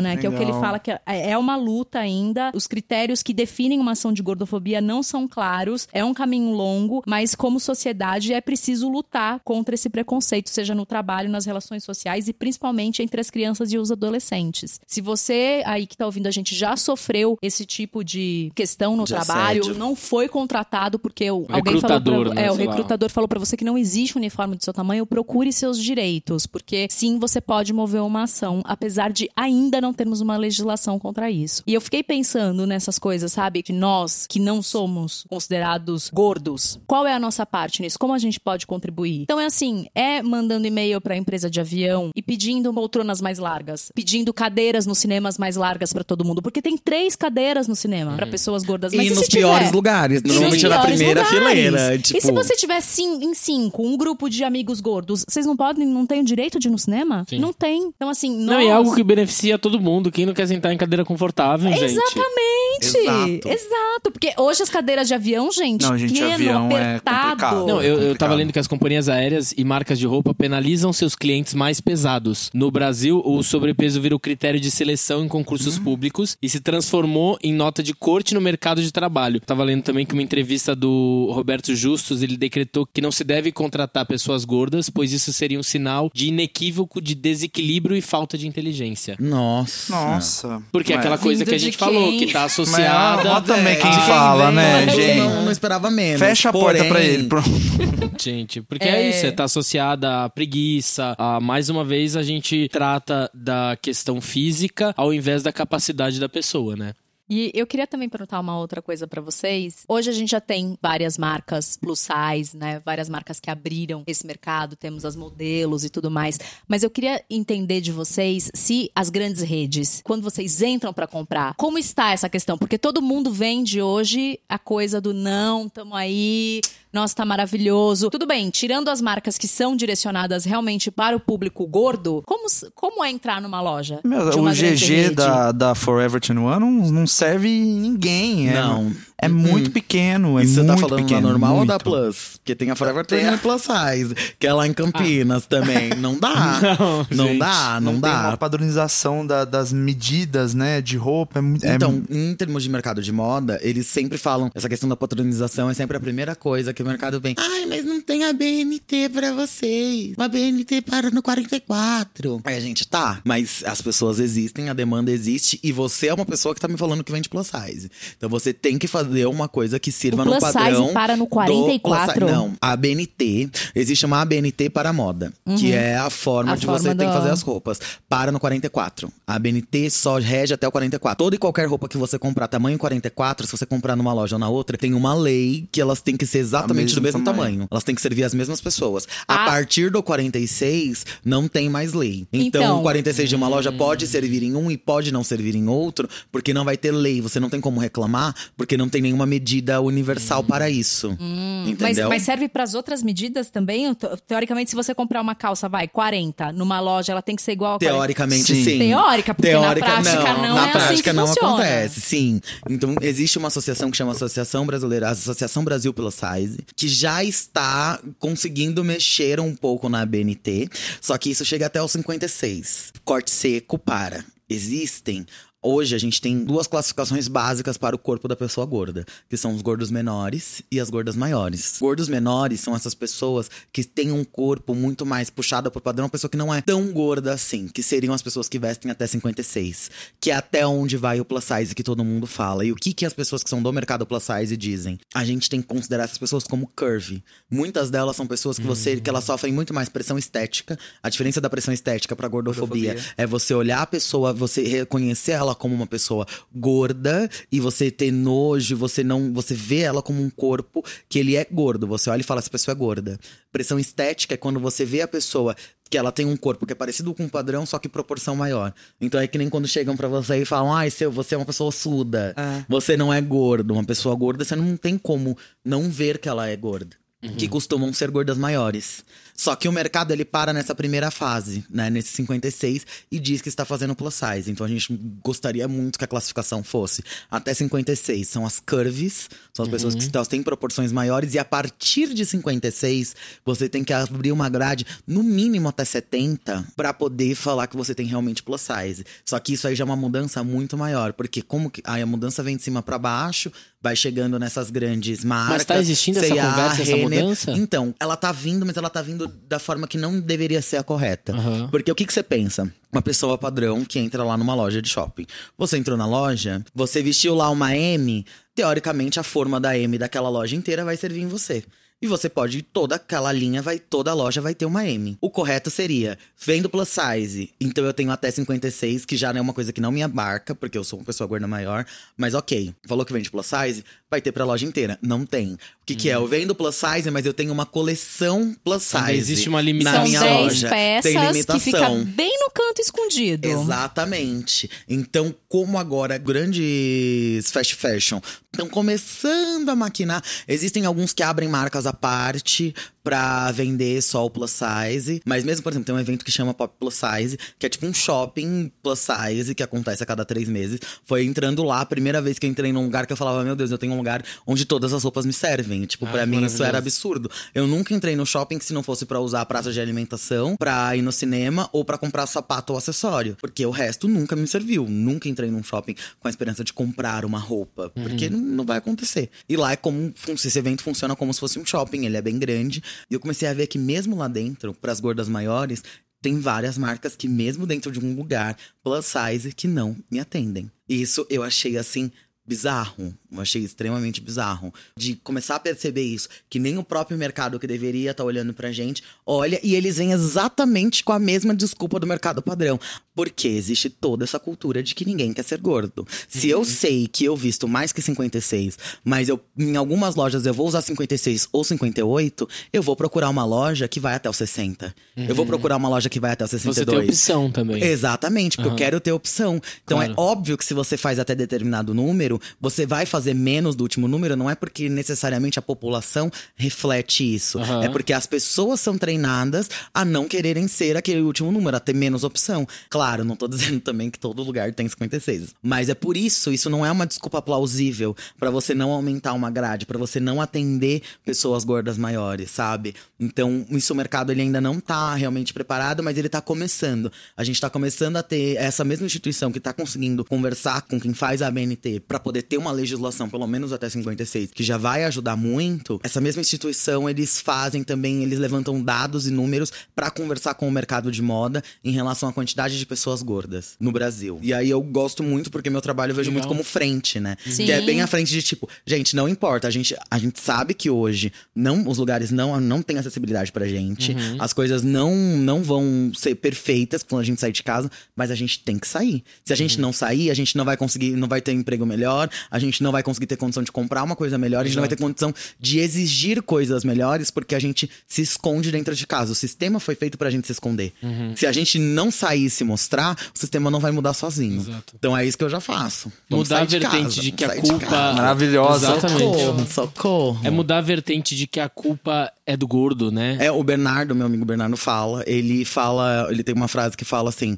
né? Que é o que ele legal. fala que é uma luta ainda. Os critérios que definem uma ação de gordofobia não são claros. É um caminho longo, mas como sociedade é preciso lutar contra esse preconceito, seja no trabalho, nas relações sociais e principalmente entre as crianças e os adolescentes. Se você aí que tá ouvindo a gente já sofreu esse tipo de questão no De trabalho, assédio. não foi contratado porque o, alguém falou recrutador, pra, né, é, o sei lá. recrutador falou pra você que não existe um uniforme do seu tamanho, procure seus direitos, porque sim, você pode mover uma ação, apesar de ainda não termos uma legislação contra isso. E eu fiquei pensando nessas coisas, sabe? De nós que não somos considerados gordos. Qual é a nossa parte nisso? Como a gente pode contribuir? Então é assim, é mandando e-mail pra empresa de avião e pedindo poltronas mais largas, pedindo cadeiras nos cinemas mais largas pra todo mundo, porque tem três cadeiras no cinema pra pessoas gordas. Mas E se nos tiver- piores lugares. e nos Normalmente é na primeira lugares. fileira. Tipo, E se você tiver cin- em cinco, um grupo de amigos gordos, vocês não podem, não têm o direito de ir no cinema? Sim. Não tem. Então, assim, nós... Não, e é algo que beneficia todo mundo. Quem não quer sentar em cadeira confortável, gente? Exatamente! Exato. Exato. Porque hoje as cadeiras de avião, gente, Não, gente, pequeno, avião é apertado. complicado. Não, eu, eu complicado. tava lendo que as companhias aéreas e marcas de roupa penalizam seus clientes mais pesados. No Brasil, o sobrepeso virou critério de seleção em concursos públicos e se transformou em nota de corte no mercado de trabalho. Tava lendo também que uma entrevista do Roberto Justus, ele decretou que não se deve contratar pessoas gordas, pois isso seria um sinal de inequívoco de desequilíbrio e falta de inteligência. Nossa. Nossa. Porque é aquela coisa que a gente falou, que tá Mas associada. ó também quem de fala, vem, né, gente? Não, não esperava menos. Fecha a porta porém- pra ele. Pronto. Gente, porque é. É. isso, é, tá associada à preguiça. A, mais uma vez, a gente trata da questão física ao invés da capacidade da pessoa, né? E eu queria também perguntar uma outra coisa pra vocês. Hoje a gente já tem várias marcas plus size, né? Várias marcas que abriram esse mercado, temos as modelos e tudo mais. Mas eu queria entender de vocês se as grandes redes, quando vocês entram pra comprar, como está essa questão? Porque todo mundo vende hoje a coisa do não, tamo aí, nossa, tá maravilhoso. Tudo bem, tirando as marcas que são direcionadas realmente para o público gordo, como, como é entrar numa loja? Meu, de o GG da, da Forever 21 não, não serve ninguém. É, Não. É muito pequeno. É E você muito tá falando pequeno, da normal ou da muito. Plus? Porque tem a Forever Tem 21 a- Plus Size, que é lá em Campinas também. Não dá. Não, Não, gente. dá, não, tem dá. uma padronização da- das medidas, né, de roupa. É, muito- é Então, em termos de mercado de moda, eles sempre falam essa questão da patronização é sempre a primeira coisa que o mercado vem. Ai, mas não tem a BNT pra vocês. Uma BNT para no 44. Aí a gente tá, mas as pessoas existem, a demanda existe e você é uma pessoa que tá me falando que vende plus size. Então você tem que fazer uma coisa que sirva no plus size padrão. para no do plus 44? size. Não, a BNT, existe uma ABNT para moda, que é a forma Uhum. A de forma você ter que do- fazer as roupas. Para no 44. A BNT só rege até o 44. Toda e qualquer roupa que você comprar tamanho 44, se você comprar numa loja ou na outra, tem uma lei que elas têm que ser exatamente do mesmo mesmo tamanho. tamanho. Elas têm que servir as mesmas pessoas. Ah. A partir do 46, não tem mais lei. Então, Então. o 46 de uma loja pode servir em um e pode não servir em outro, porque não vai ter lei. Você não tem como reclamar, porque não tem tem nenhuma medida universal para isso. Hum, mas, entendeu? mas serve para as outras medidas também? Te- Teoricamente, se você comprar uma calça, vai, 40, numa loja, ela tem que ser igual a 40. Teoricamente, Sim. sim. Teórica, porque na prática não na é assim prática que não funciona. acontece, sim. Então, existe uma associação que chama Associação Brasileira, Associação Brasil Plus Size, que já está conseguindo mexer um pouco na BNT, só que isso chega até os 56. Corte seco para. Existem Hoje a gente tem duas classificações básicas para o corpo da pessoa gorda, que são os gordos menores e as gordas maiores. Gordos menores são essas pessoas que têm um corpo muito mais puxado para o padrão, uma pessoa que não é tão gorda assim, que seriam as pessoas que vestem até 56, que é até onde vai o plus size que todo mundo fala. E o que que as pessoas que são do mercado plus size dizem? A gente tem que considerar essas pessoas como curvy. Muitas delas são pessoas que você que elas sofrem muito mais pressão estética. A diferença da pressão estética para gordofobia, Gordofobia. é você olhar a pessoa, você reconhecer ela como uma pessoa gorda e você ter nojo, você não, você vê ela como um corpo que ele é gordo. Você olha e fala essa pessoa é gorda. Pressão estética é quando você vê a pessoa que ela tem um corpo que é parecido com um padrão, só que proporção maior. Então é que nem quando chegam pra você e falam: "Ai, seu, você é uma pessoa suda. É. Você não é gordo. Uma pessoa gorda, você não tem como não ver que ela é gorda." Que costumam ser gordas maiores. Só que o mercado ele para nessa primeira fase, né? Nesse 56, e diz que está fazendo plus size. Então a gente gostaria muito que a classificação fosse até 56. São as curves, são as pessoas que estão- têm proporções maiores, e a partir de 56, você tem que abrir uma grade, no mínimo até 70, para poder falar que você tem realmente plus size. Só que isso aí já é uma mudança muito maior, porque como que. Aí a mudança vem de cima para baixo, vai chegando nessas grandes marcas. Mas tá existindo essa conversa, essa mudança? Então, ela tá vindo, mas ela tá vindo da forma que não deveria ser a correta. Aham. Porque o que, que você pensa? Uma pessoa padrão que entra lá numa loja de shopping. Você entrou na loja, você vestiu lá uma M, teoricamente a forma da M daquela loja inteira vai servir em você. E você pode, toda aquela linha, vai, toda a loja vai ter uma M. O correto seria, vendo plus size, então eu tenho até 56, que já não é uma coisa que não me abarca, porque eu sou uma pessoa gorda maior. Mas ok, falou que vende plus size, vai ter pra loja inteira. Não tem. O que, que é? Eu vendo plus size, mas eu tenho uma coleção plus size. Também existe uma limitação. na São minha 10 loja. peças tem que limitação. fica bem no canto escondido. Exatamente. Então, como agora grandes fast fashion estão começando a maquinar, existem alguns que abrem marcas à parte pra vender só o plus size, mas mesmo, por exemplo, tem um evento que chama Pop Plus Size, que é tipo um shopping plus size que acontece a cada três meses. Foi entrando lá, a primeira vez que eu entrei num lugar que eu falava, meu Deus, eu tenho um lugar onde todas as roupas me servem. Tipo, pra mim isso era absurdo. Eu nunca entrei no shopping se não fosse pra usar a praça de alimentação, pra ir no cinema ou pra comprar sapato ou acessório. Porque o resto nunca me serviu. Nunca entrei num shopping com a esperança de comprar uma roupa. Porque não, não vai acontecer. E lá é como. Esse evento funciona como se fosse um shopping. Ele é bem grande. E eu comecei a ver que mesmo lá dentro, pras gordas maiores. Tem várias marcas que, mesmo dentro de um lugar plus size, que não me atendem. Isso eu achei assim bizarro. Eu achei extremamente bizarro. De começar a perceber isso. Que nem o próprio mercado que deveria estar olhando pra gente olha e eles vêm exatamente com a mesma desculpa do mercado padrão. Porque existe toda essa cultura de que ninguém quer ser gordo. Se eu sei que eu visto mais que 56, mas eu em algumas lojas eu vou usar 56 ou 58, eu vou procurar uma loja que vai até o 60. Eu vou procurar uma loja que vai até o 62. Você tem opção também. Exatamente, porque eu Aham. quero ter opção. Então Claro. é óbvio que se você faz até determinado número, você vai fazer menos do último número, não é porque necessariamente a população reflete isso. Aham. É porque as pessoas são treinadas a não quererem ser aquele último número, a ter menos opção. Claro, não tô dizendo também que todo lugar tem 56. Mas é por isso, isso não é uma desculpa plausível pra você não aumentar uma grade, pra você não atender pessoas gordas maiores, sabe? Então, isso o mercado ele ainda não tá realmente preparado, mas ele tá começando. A gente tá começando a ter essa mesma instituição que tá conseguindo conversar com quem faz a BNT pra poder ter uma legislação pelo menos até 56, que já vai ajudar muito. Essa mesma instituição eles fazem também, eles levantam dados e números pra conversar com o mercado de moda em relação à quantidade de pessoas gordas no Brasil. E aí eu gosto muito porque meu trabalho eu vejo Legal. muito como frente, né? Sim. Que é bem à frente de tipo, gente, não importa, a gente, a gente sabe que hoje não os lugares não não têm acessibilidade pra gente. As coisas não não vão ser perfeitas quando a gente sair de casa, mas a gente tem que sair. Se a gente não sair, a gente não vai conseguir, não vai ter emprego melhor, melhor, a gente não vai conseguir ter condição de comprar uma coisa melhor, a gente não vai ter condição de exigir coisas melhores porque a gente se esconde dentro de casa. O sistema foi feito pra gente se esconder. Uhum. Se a gente não sair e se mostrar, o sistema não vai mudar sozinho. Exato. Então é isso que eu já faço. Vamos Mudar a de vertente casa, de que a de culpa. Maravilhosa. Exatamente. Socorro, socorro. É mudar a vertente de que a culpa é do gordo, né? É, o Bernardo, meu amigo Bernardo, fala. Ele fala. Ele tem uma frase que fala assim.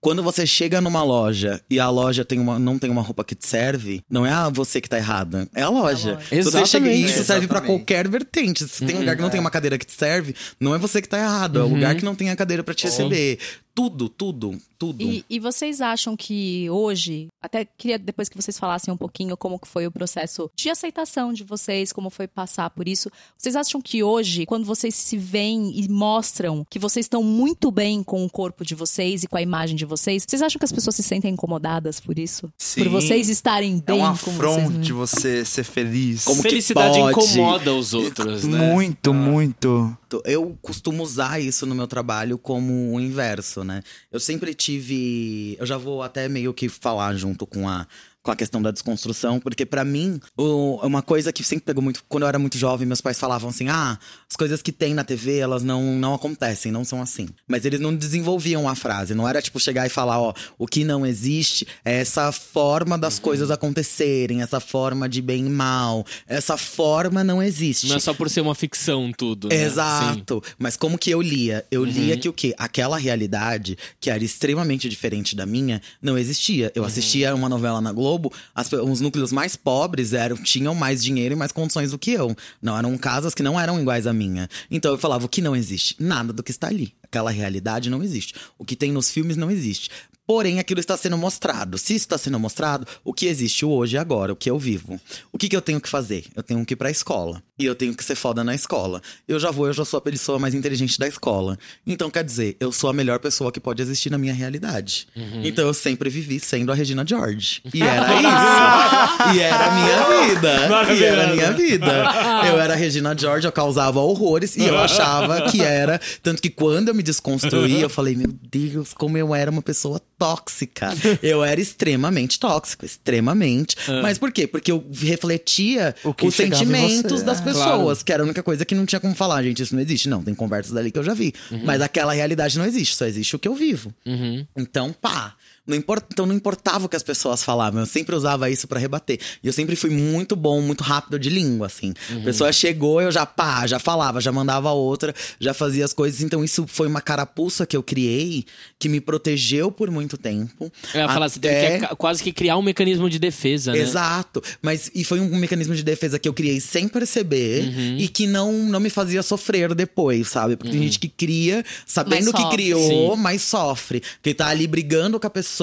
Quando você chega numa loja e a loja tem uma, não tem uma roupa que te serve, não é a você que tá errada, é a loja. loja. Se Você chega e isso Exatamente. serve pra Exatamente. qualquer vertente. Se tem um lugar que não tem uma cadeira que te serve, não é você que tá errado, é o lugar que não tem a cadeira pra te receber. Tudo, tudo, tudo. E, e vocês acham que hoje, até queria depois que vocês falassem um pouquinho como que foi o processo de aceitação de vocês, como foi passar por isso. Vocês acham que hoje, quando vocês se veem e mostram que vocês estão muito bem com o corpo de vocês e com a imagem de vocês, vocês acham que as pessoas se sentem incomodadas por isso? Sim. Por vocês estarem É bem um com vocês? afronte você ser feliz. Como que Felicidade pode? incomoda os outros, né? Muito, muito. Eu costumo usar isso no meu trabalho como o inverso, né? Eu sempre tive. Eu já vou até meio que falar junto com a. Com a questão da desconstrução, porque pra mim, uma coisa que sempre pegou muito. Quando eu era muito jovem, meus pais falavam assim: ah, as coisas que tem na TV, elas não, não acontecem, não são assim. Mas eles não desenvolviam a frase. Não era tipo chegar e falar: ó, o que não existe é essa forma das coisas acontecerem, essa forma de bem e mal. Essa forma não existe. Não é só por ser uma ficção tudo, né? Sim. Exato. Mas como que eu lia? Eu lia que o quê? Aquela realidade, que era extremamente diferente da minha, não existia. Eu assistia uma novela na Globo, as os núcleos mais pobres eram, tinham mais dinheiro e mais condições do que eu. Não eram casas que não eram iguais à minha. Então eu falava, o que não existe? Nada do que está ali. Aquela realidade não existe. O que tem nos filmes não existe. Porém, aquilo está sendo mostrado. Se isso está sendo mostrado, o que existe hoje e agora, o que eu vivo. O que, que eu tenho que fazer? Eu tenho que ir pra escola. E eu tenho que ser foda na escola. Eu já vou, eu já sou a pessoa mais inteligente da escola. Então, quer dizer, eu sou a melhor pessoa que pode existir na minha realidade. Então, eu sempre vivi sendo a Regina George. E era isso. e era a minha vida. E era a minha vida. Eu era a Regina George, eu causava horrores. E eu achava que era. Tanto que quando eu me desconstruí, eu falei, meu Deus, como eu era uma pessoa tóxica. Eu era extremamente tóxico, extremamente. Mas por quê? Porque eu refletia O que os sentimentos você, das é. pessoas, que era a única coisa que não tinha como falar, gente, isso não existe. Não, tem conversas dali que eu já vi. Mas aquela realidade não existe, só existe o que eu vivo. Uhum. Então, pá. Não importa, então não importava o que as pessoas falavam, eu sempre usava isso pra rebater. E eu sempre fui muito bom, muito rápido de língua, assim. A pessoa chegou, eu já pá, já falava, já mandava outra, já fazia as coisas. Então isso foi uma carapuça que eu criei, que me protegeu por muito tempo. Eu ia falar, você teve até- que quase que criar um mecanismo de defesa, né? Exato. Mas e foi um mecanismo de defesa que eu criei sem perceber Uhum. e que não, não me fazia sofrer depois, sabe? Porque tem gente que cria, sabendo que criou, Sim. mas sofre. Que tá ali brigando com a pessoa,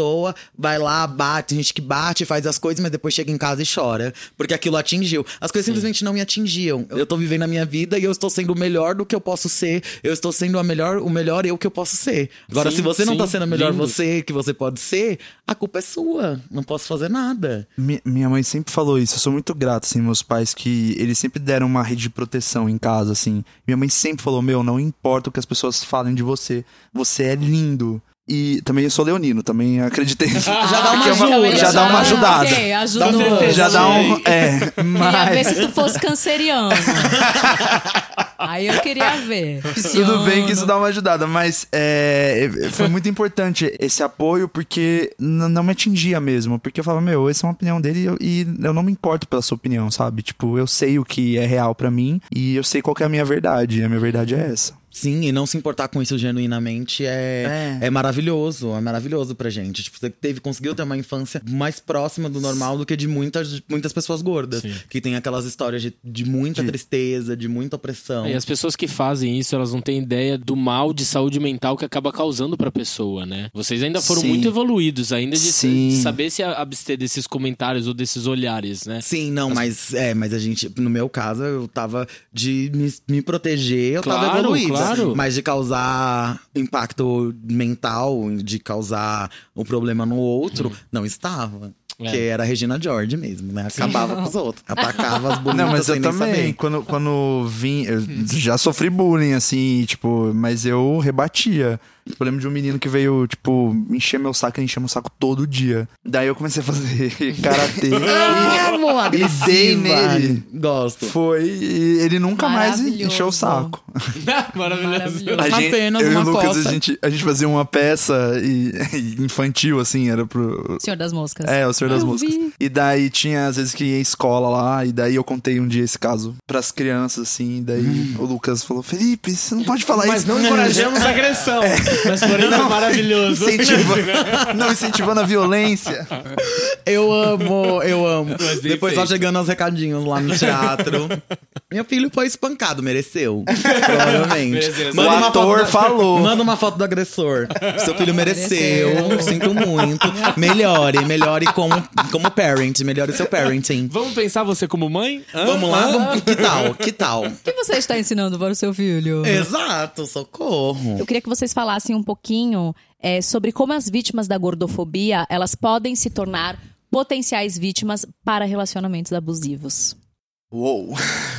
vai lá, bate, tem gente que bate, faz as coisas, mas depois chega em casa e chora. Porque aquilo atingiu. As coisas simplesmente não me atingiam. Eu tô vivendo a minha vida e eu estou sendo o melhor do que eu posso ser. Eu estou sendo a melhor, o melhor eu que eu posso ser. Agora, Sim, se você não tá sim, sendo o melhor lindo. você que você pode ser, a culpa é sua. Não posso fazer nada. Mi- minha mãe sempre falou isso. Eu sou muito grato, assim, meus pais, que eles sempre deram uma rede de proteção em casa, assim. Minha mãe sempre falou: Meu, não importa o que as pessoas falem de você, você é lindo. E também eu sou leonino, também acreditei. já dá uma ajuda. já dá uma ajudada. Ok, ajudou. Já dá um. É, Queria mas. ver se tu fosse canceriano. Aí eu queria ver. Tudo bem que isso Pisciano. dá uma ajudada, mas é, foi muito importante esse apoio porque não me atingia mesmo. Porque eu falava, meu, essa é uma opinião dele e eu, e eu não me importo pela sua opinião, sabe? Tipo, eu sei o que é real pra mim e eu sei qual que é a minha verdade. E a minha verdade é essa. Sim, e não se importar com isso genuinamente é, É. é. maravilhoso. É maravilhoso pra gente. Tipo, você teve, conseguiu ter uma infância mais próxima do normal do que de muitas, muitas pessoas gordas. Sim. Que tem aquelas histórias de, de muita De- tristeza, de muita opressão. E as pessoas que fazem isso, elas não têm ideia do mal de saúde mental que acaba causando pra pessoa, né? Vocês ainda foram Sim. muito evoluídos, ainda de, saber se abster desses comentários ou desses olhares, né? Sim, não, mas é, mas a gente, no meu caso, eu tava de me, me proteger, eu tava Claro, evoluída. Claro. Mas de causar impacto mental, de causar o problema no outro, não estava. É. Que era a Regina George mesmo, né? Acabava com os outros. Atacava as bonitas Não, mas eu também, saber. quando, quando vim, eu já sofri bullying, assim, tipo, mas eu rebatia. Eu lembro de um menino que veio, tipo, encher meu saco, ele enchia meu saco todo dia. Daí eu comecei a fazer karatê. Amor, e dei nele. Gosto. Foi, e ele nunca mais encheu o saco. Maravilhoso. A gente, Apenas eu e o Lucas, coça. a gente, a gente fazia uma peça e- e infantil, assim, era pro. Senhor das Moscas. É, o Senhor das Eu Moscas. vi. E daí tinha, às vezes, que ia em escola lá, e daí eu contei um dia esse caso pras crianças, assim, e daí o Lucas falou: Felipe, você não pode falar Mas isso. não encorajamos a agressão. Mas porém foi maravilhoso. Incentiva, não incentivando a violência. Eu amo, eu amo. Mas Depois só chegando aos recadinhos lá no teatro. Meu filho foi espancado, mereceu. Provavelmente. Mereceu. O ator da- falou. Manda uma foto do agressor. Seu filho mereceu. Sinto muito. Melhore, melhore como, como parent. Melhore seu parenting. Vamos pensar você como mãe? Hã? Vamos lá? Vamos- Que tal? Que tal? O que você está ensinando para o seu filho? Exato, socorro. Eu queria que vocês falassem um pouquinho é, sobre como as vítimas da gordofobia elas podem se tornar potenciais vítimas para relacionamentos abusivos. Uou.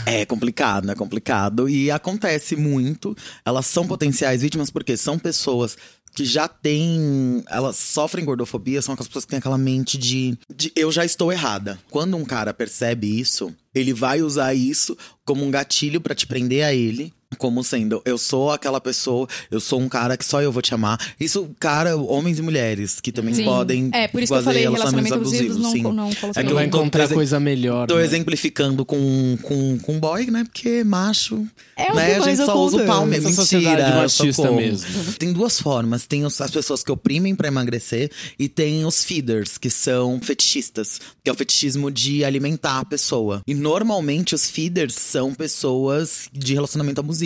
É complicado, é complicado. E acontece muito. Elas são potenciais vítimas porque são pessoas que já têm. Elas sofrem gordofobia, são aquelas pessoas que têm aquela mente de, de eu já estou errada. Quando um cara percebe isso, ele vai usar isso como um gatilho pra te prender a ele. Como sendo, eu sou aquela pessoa, eu sou um cara que só eu vou te amar. Isso, cara, homens e mulheres que também Sim. podem É, por isso que eu fazer falei relacionamentos relacionamento abusivo, abusivos. não, sim. não coloquei. É que Não vai eu tô encontrar coisa melhor. Tô né? exemplificando com, com, com boy, né? Porque macho. É o né? A gente só usa o pau mesmo. Mentira, machista socorro. mesmo. Tem duas formas. Tem as pessoas que oprimem pra emagrecer e tem os feeders, que são fetichistas, que é o fetichismo de alimentar a pessoa. E normalmente os feeders são pessoas de relacionamento abusivo.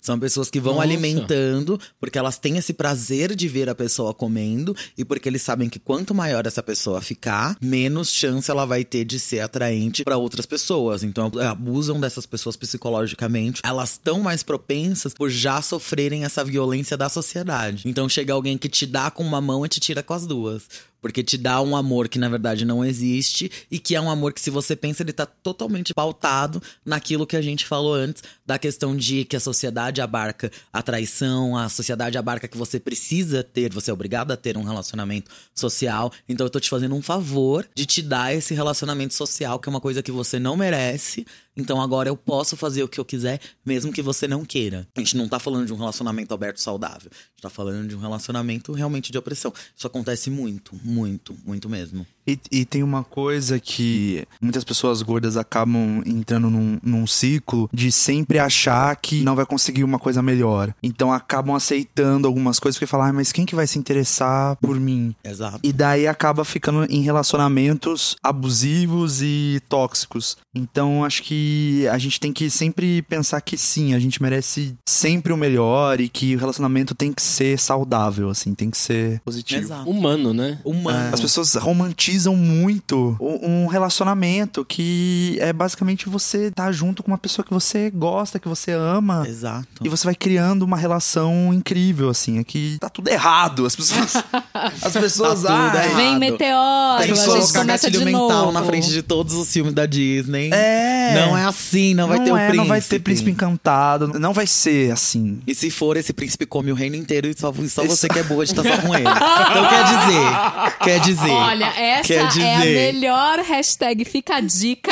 São pessoas que vão Nossa. alimentando porque elas têm esse prazer de ver a pessoa comendo e porque eles sabem que quanto maior essa pessoa ficar, menos chance ela vai ter de ser atraente pra outras pessoas. Então abusam dessas pessoas psicologicamente. Elas estão mais propensas por já sofrerem essa violência da sociedade. Então chega alguém que te dá com uma mão e te tira com as duas. Porque te dá um amor que na verdade não existe e que é um amor que, se você pensa, ele tá totalmente pautado naquilo que a gente falou antes, da questão de que a sociedade abarca a traição, a sociedade abarca que você precisa ter, você é obrigado a ter um relacionamento social. Então eu tô te fazendo um favor de te dar esse relacionamento social, que é uma coisa que você não merece. Então agora eu posso fazer o que eu quiser, mesmo que você não queira. A gente não tá falando de um relacionamento aberto saudável. A gente tá falando de um relacionamento realmente de opressão. Isso acontece muito, muito, muito mesmo. E, e tem uma coisa que muitas pessoas gordas acabam entrando num, num ciclo de sempre achar que não vai conseguir uma coisa melhor. Então acabam aceitando algumas coisas porque falam, ah, mas quem que vai se interessar por mim? Exato. E daí acaba ficando em relacionamentos abusivos e tóxicos. Então acho que a gente tem que sempre pensar que sim, a gente merece sempre o melhor e que o relacionamento tem que ser saudável, assim, tem que ser positivo. Exato. Humano, né? Humano. As pessoas romantizam muito um um relacionamento que é basicamente você estar junto com uma pessoa que você gosta, que você ama. Exato. E você vai criando uma relação incrível, assim. Aqui tá tudo errado. As pessoas. As pessoas. Tá ai. Vem meteoro, Tem que a gente começa de gatilho mental novo. na frente de todos os filmes da Disney. É. Não é assim, não vai ter o é, príncipe. Não vai ter príncipe encantado. Não vai ser assim. E se for, esse príncipe come o reino inteiro e só, só você que é boa de estar só com ele. Então quer dizer, quer dizer. Olha, essa quer é a dizer. melhor hashtag Fica a Dica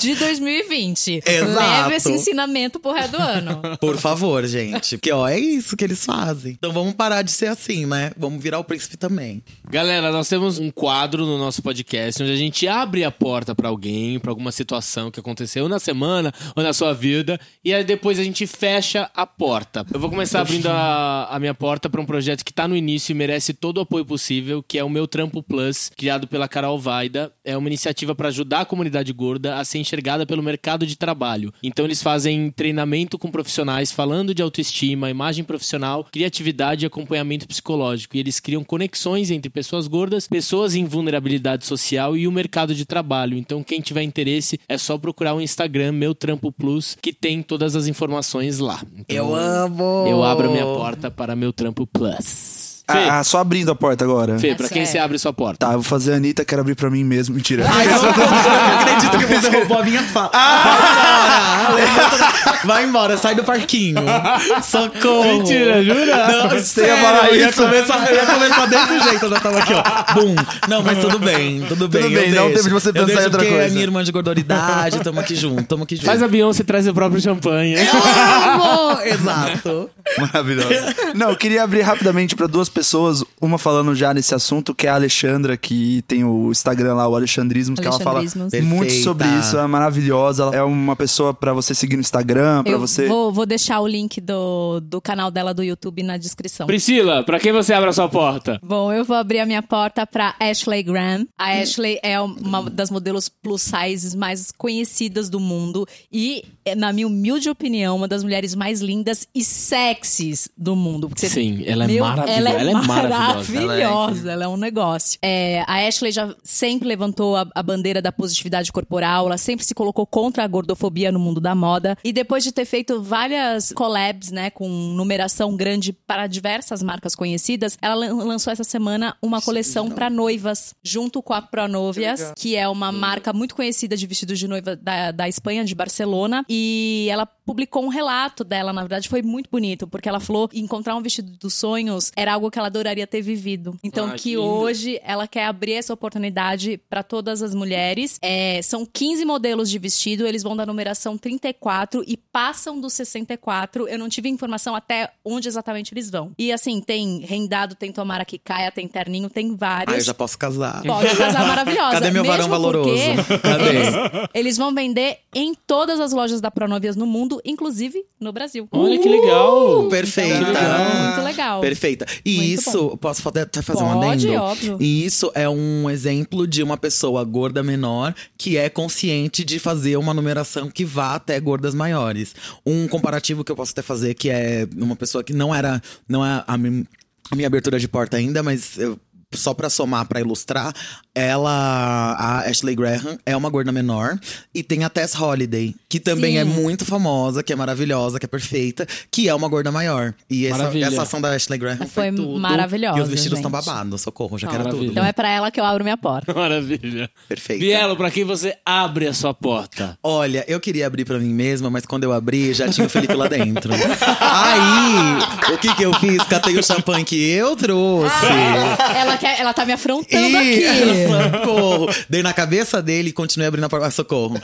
de 2020. Exato. Leve esse ensinamento pro resto do ano. Por favor, gente. Porque, ó, é isso que eles fazem. Então vamos parar de ser assim, né? Vamos virar o príncipe também. Galera, nós temos um quadro no nosso podcast onde a gente abre a porta pra alguém, pra alguma situação que aconteceu na semana ou na sua vida, e aí depois a gente fecha a porta. Eu vou começar abrindo a, a minha porta pra um projeto que tá no início e merece todo o apoio possível, que é o Meu Trampo Plus, criado pela Carol Vaida. É uma iniciativa pra ajudar a comunidade gorda a ser enxergada pelo mercado de trabalho. Então eles fazem treinamento com profissionais falando de autoestima, imagem profissional, criatividade e acompanhamento psicológico. E eles criam conexões entre pessoas gordas, pessoas em vulnerabilidade social e o mercado de trabalho. Então, quem tiver interesse, é só procurar o Instagram Meu Trampo Plus, que tem todas as informações lá. Então, Eu amo! Eu abro a minha porta para Meu Trampo Plus. Ah, só abrindo a porta agora. Fê, pra Essa quem é. você abre sua porta? Tá, eu vou fazer a Anitta, quero abrir pra mim mesmo. Mentira. Ai, eu não acredito que você roubou a minha fala. Vai embora, vai embora, sai do parquinho. Socorro. Mentira, jura? Não, Você ia falar eu ia isso? começar, eu ia começar desse jeito, eu tava aqui, ó. Bum. Não, mas tudo bem, tudo bem. Tudo eu bem, dá um deixo. tempo de você Eu pensar em outra é coisa. minha irmã de gordoridade, tamo aqui junto, tamo aqui junto. Faz a Beyoncé e traz o próprio champanhe. Amo! Exato. Maravilhosa. Não, eu queria abrir rapidamente pra duas pessoas, uma falando já nesse assunto, que é a Alexandra, que tem o Instagram lá, o Alexandrismos, que ela fala Alexandrismos. muito Perfeita. sobre isso, é maravilhosa. Ela é uma pessoa pra você seguir no Instagram, Eu você. vou, vou deixar o link do, do canal dela do YouTube na descrição. Priscila, pra quem você abre a sua porta? Bom, eu vou abrir a minha porta pra Ashley Graham. A Ashley é uma das modelos plus size mais conhecidas do mundo e, na minha humilde opinião, uma das mulheres mais lindas e sexys do mundo. Você- Sim, ela é Meu, maravilhosa. Ela é, Ela é maravilhosa. maravilhosa. Ela é, um negócio. É, a Ashley já sempre levantou a, a bandeira da positividade corporal. Ela sempre se colocou contra a gordofobia no mundo da moda. E depois de ter feito várias collabs, né, com numeração grande para diversas marcas conhecidas, ela lan- lançou essa semana uma coleção para noivas, junto com a Pronovias, que é uma marca muito conhecida de vestidos de noiva da, da Espanha, de Barcelona. E ela publicou um relato dela, na verdade, foi muito bonito, porque ela falou que encontrar um vestido dos sonhos era algo que ela adoraria ter vivido. Então, Ah, que que hoje ela quer abrir essa oportunidade para todas as mulheres. É, são 15 modelos de vestido, eles vão da numeração 34 e passam do 64. Eu não tive informação até onde exatamente eles vão. E assim, tem rendado, tem tomara que caia, tem terninho, tem vários. Ah, eu já posso casar. Pode casar maravilhosa. Cadê meu varão Mesmo valoroso? porque Cadê? Eles, eles vão vender em todas as lojas da Pronovias no mundo, inclusive no Brasil. Olha que legal. Perfeita. Então, muito legal. Perfeita. E Muito isso, posso fa- até fazer um Pode, adendo? óbvio. E isso é um exemplo de uma pessoa gorda menor que é consciente de fazer uma numeração que vá até gordas maiores. Um comparativo que eu posso até fazer, que é uma pessoa que não era. Não é a, a minha abertura de porta ainda, mas eu- só pra somar, pra ilustrar, ela, a Ashley Graham, é uma gorda menor. E tem a Tess Holiday, que também Sim. é muito famosa, que é maravilhosa, que é perfeita, que é uma gorda maior. E essa, essa ação da Ashley Graham foi, Foi tudo. maravilhosa, E os vestidos estão babados, socorro, já Ah, quero maravilha. tudo. Então é pra ela que eu abro minha porta. Maravilha. Perfeito. Bielo, pra quem você abre a sua porta? Olha, eu queria abrir pra mim mesma, mas quando eu abri, já tinha o Felipe lá dentro. Aí, o que que eu fiz? Catei o champanhe que eu trouxe. ela, quer, ela tá me afrontando aqui. socorro. Dei na cabeça dele e continuei abrindo a porta. Ah, socorro.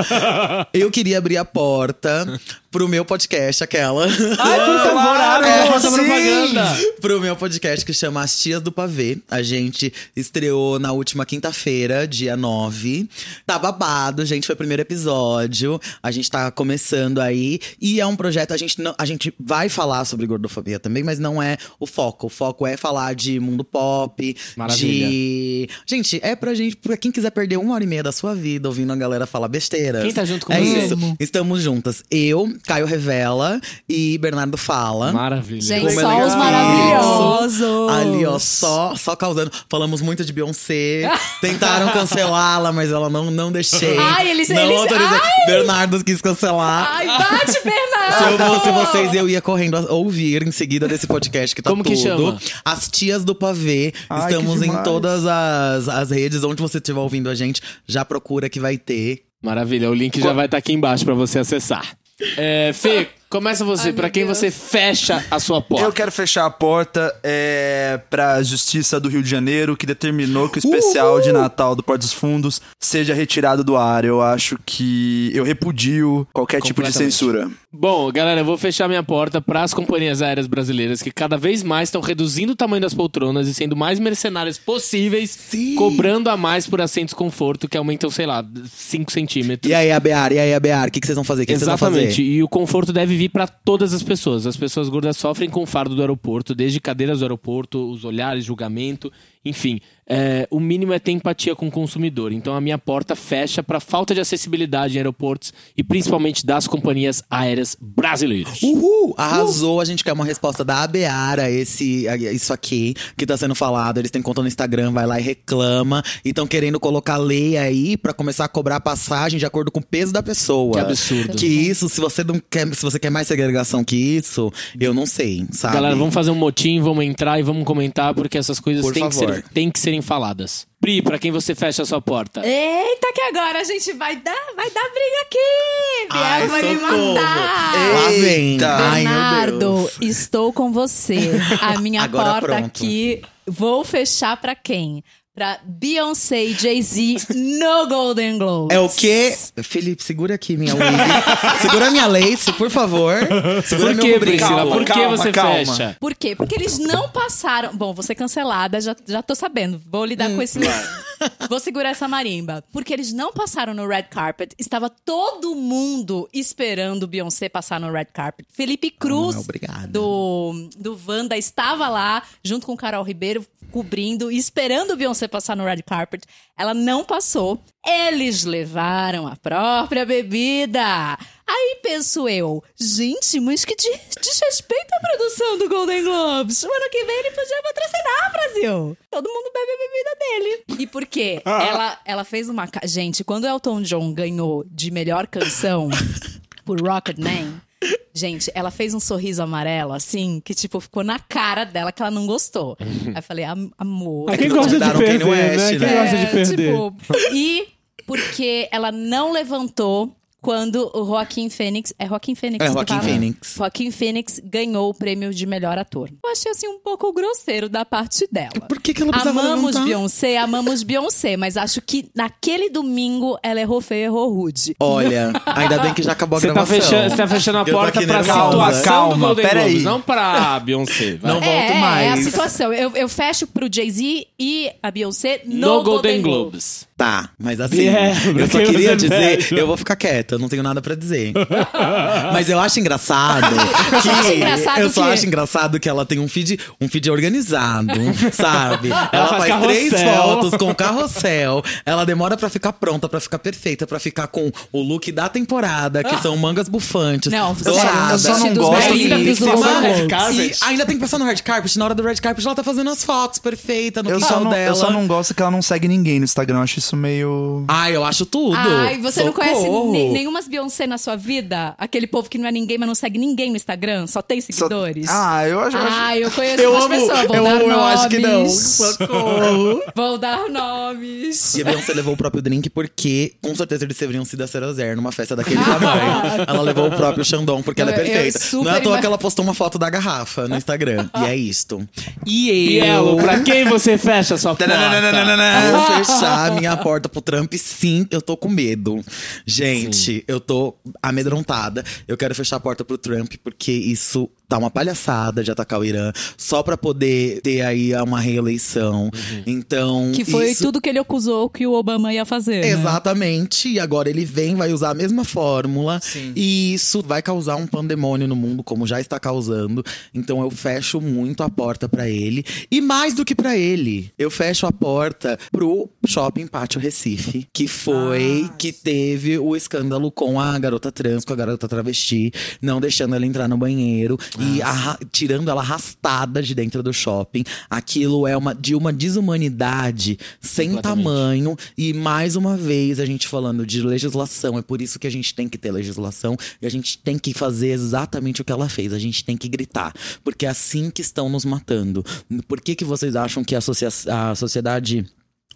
Eu queria abrir a porta pro meu podcast, aquela. Ai, por favor, abre É, propaganda. Pro meu podcast que chama As Tias do Pavê. A gente estreou na última quinta-feira, dia 9. Tá babado, gente. Foi o primeiro episódio. A gente tá começando aí. E é um projeto, a gente, não, a gente vai falar sobre gordofobia também, mas não é o foco. O foco é falar de mundo pop, Maravilha. de. Gente, é pra gente, pra quem quiser perder uma hora e meia da sua vida ouvindo a galera falar besteira. Quem tá junto com é você? isso. Estamos juntas. Eu, Caio Revela e Bernardo Fala. Maravilha. Gente, Como é só os maravilhosos. Ali, ó, só, só causando. Falamos muito de Beyoncé. Tentaram cancelá-la, mas ela não, não deixei. Ai, eles- não eles- autorizei. ai! Bernardo quis cancelar. Ai, bate, Se eu Bernardo! fosse vocês, eu ia correndo a ouvir em seguida desse podcast que tá Como que tudo. chama? As Tias do Pavê. Ai, Estamos que em todas as, as redes. Onde você estiver ouvindo a gente, já procura que vai ter. Maravilha, o link já vai estar aqui embaixo pra você acessar. É, Fê, começa você. Meu quem Deus. você fecha a sua porta? Eu quero fechar a porta é, pra Justiça do Rio de Janeiro, que determinou que o especial de Natal do Porto dos Fundos seja retirado do ar. Eu acho que eu repudio qualquer tipo de censura. Bom, galera, eu vou fechar minha porta para as companhias aéreas brasileiras que cada vez mais estão reduzindo o tamanho das poltronas e sendo mais mercenárias possíveis, Sim. cobrando a mais por assentos conforto que aumentam, sei lá, 5 centímetros. E aí, Abear? E aí, Abear? O que, que vocês vão fazer? O que, que vocês vão fazer? Exatamente. E o conforto deve vir para todas as pessoas. As pessoas gordas sofrem com o fardo do aeroporto, desde cadeiras do aeroporto, os olhares, julgamento. Enfim, é, o mínimo é ter empatia com o consumidor. Então a minha porta fecha para falta de acessibilidade em aeroportos e principalmente das companhias aéreas brasileiras. Uhul! Arrasou, a gente quer uma resposta da Abeara, esse, isso aqui que tá sendo falado. Eles têm conta no Instagram, vai lá e reclama. E estão querendo colocar lei aí pra começar a cobrar passagem de acordo com o peso da pessoa. Que absurdo. Que isso, se você não quer, se você quer mais segregação que isso, eu não sei, sabe? Galera, vamos fazer um motim, vamos entrar e vamos comentar, porque essas coisas Por têm que, favor. ser, têm que serem faladas. Pri, pra quem você fecha a sua porta? Eita, que agora a gente vai dar, vai dar briga aqui! Ai, vai me socorro. matar! Lá vem. Ai, Bernardo, Deus. estou com você. A minha Agora porta pronto. aqui, vou fechar pra quem? Pra Beyoncé e Jay-Z no Golden Globes. É o quê? Felipe, segura aqui minha wig. segura minha lace, por favor. Segura Por meu que. Priscila? Por que calma, você calma. fecha? Por quê? Porque eles não passaram. Bom, vou ser cancelada, já, já tô sabendo. Vou lidar Hum, com esse. vou segurar essa marimba. Porque eles não passaram no red carpet. Estava todo mundo esperando Beyoncé passar no red carpet. Felipe Cruz, Ah, do, do Wanda, estava lá, junto com Carol Ribeiro, cobrindo e esperando Beyoncé passar no red carpet. Ela não passou. Eles levaram a própria bebida. Aí penso eu, gente, mas que de- desrespeito à produção do Golden Globes. O ano que vem ele podia patrocinar, Brasil. Todo mundo bebe a bebida dele. E por quê? ela, ela fez uma. Gente, quando Elton John ganhou de melhor canção por Rocket Man. Gente, ela fez um sorriso amarelo, assim, que, tipo, ficou na cara dela que ela não gostou. Aí eu falei, "Am- amor. Ah, quem não gosta de perder, West, né? Quem né? gosta de perder? Tipo, e porque ela não levantou quando o Joaquim Fênix. É Joaquim Fênix? É, Joaquim? Phoenix. Joaquim Fênix ganhou o prêmio de melhor ator. Eu achei assim um pouco grosseiro da parte dela. Por que, que ela precisava Amamos levantar? Beyoncé, amamos Beyoncé, mas acho que naquele domingo ela errou feio, errou rude. Olha, ainda bem que já acabou a Você tá, gravação. fechando, você tá fechando a Eu porta pra nervosa. situação do Calma, Golden peraí. Globes, não pra Beyoncé. vai. Não volto é, é a mais. situação. Eu, eu fecho pro Jay-Z e a Beyoncé no, No, Golden Golden Globes. Globes. Tá, mas assim, É, eu só queria dizer, eu vou ficar quieta, eu não tenho nada pra dizer. mas eu acho engraçado que acha engraçado eu só que- acho engraçado que ela tem um feed, um feed organizado, sabe? Ela, faz faz, três fotos com carrossel. Ela demora pra ficar pronta, pra ficar perfeita, pra ficar com o look da temporada, que são mangas bufantes. Não, douradas, eu só não gosto carpet. E ainda tem que passar no red carpet. Na hora do red carpet, ela tá fazendo as fotos perfeita no Eu só, não, dela. eu só não gosto que ela não segue ninguém no Instagram. Eu acho isso meio. Ai, eu acho tudo. Ai, você não conhece Socorro. ne- nenhuma Beyoncé na sua vida? Aquele povo que não é ninguém, mas não segue ninguém no Instagram? Só tem Só- seguidores? Ah, eu acho. eu Ah, eu conheço Eu umas amo, pessoas. Vou eu dar amo, eu nomes. acho que não. Socorro. Vou dar nomes. E a Beyoncé levou o próprio drink porque, com certeza, eles deveriam sido a zero a zero numa festa daquele tamanho. Ela levou o próprio Xandão, porque ela é Eu- eu perfeita. Não é à toa ima- que ela postou uma foto da garrafa no Instagram. e é isto. E Bielo, eu... pra quem você fecha a sua porta? Vou fechar a porta pro Trump, sim, eu tô com medo. Gente, eu tô amedrontada. Eu quero fechar a porta pro Trump porque isso tá uma palhaçada de atacar o Irã só pra poder ter aí uma reeleição. Então. Que foi isso... tudo que ele acusou que o Obama ia fazer. né? Exatamente. E agora ele vem, vai usar a mesma fórmula. Sim. E isso vai causar um pandemônio no mundo, como já está causando. Então eu fecho muito a porta pra ele. E mais do que pra ele, eu fecho a porta pro Shopping Pátio Recife, que foi que teve o escândalo com a garota trans, com a garota travesti, não deixando ela entrar no banheiro e arra- tirando ela arrastada de dentro do shopping. Aquilo é uma de uma desumanidade sem tamanho. E mais uma vez a gente falando de legislação. É por isso que a gente tem que ter legislação e a gente tem que fazer exatamente o que ela fez. A gente tem que gritar. Porque é assim que estão nos matando. Por que, que vocês acham que a, a sociedade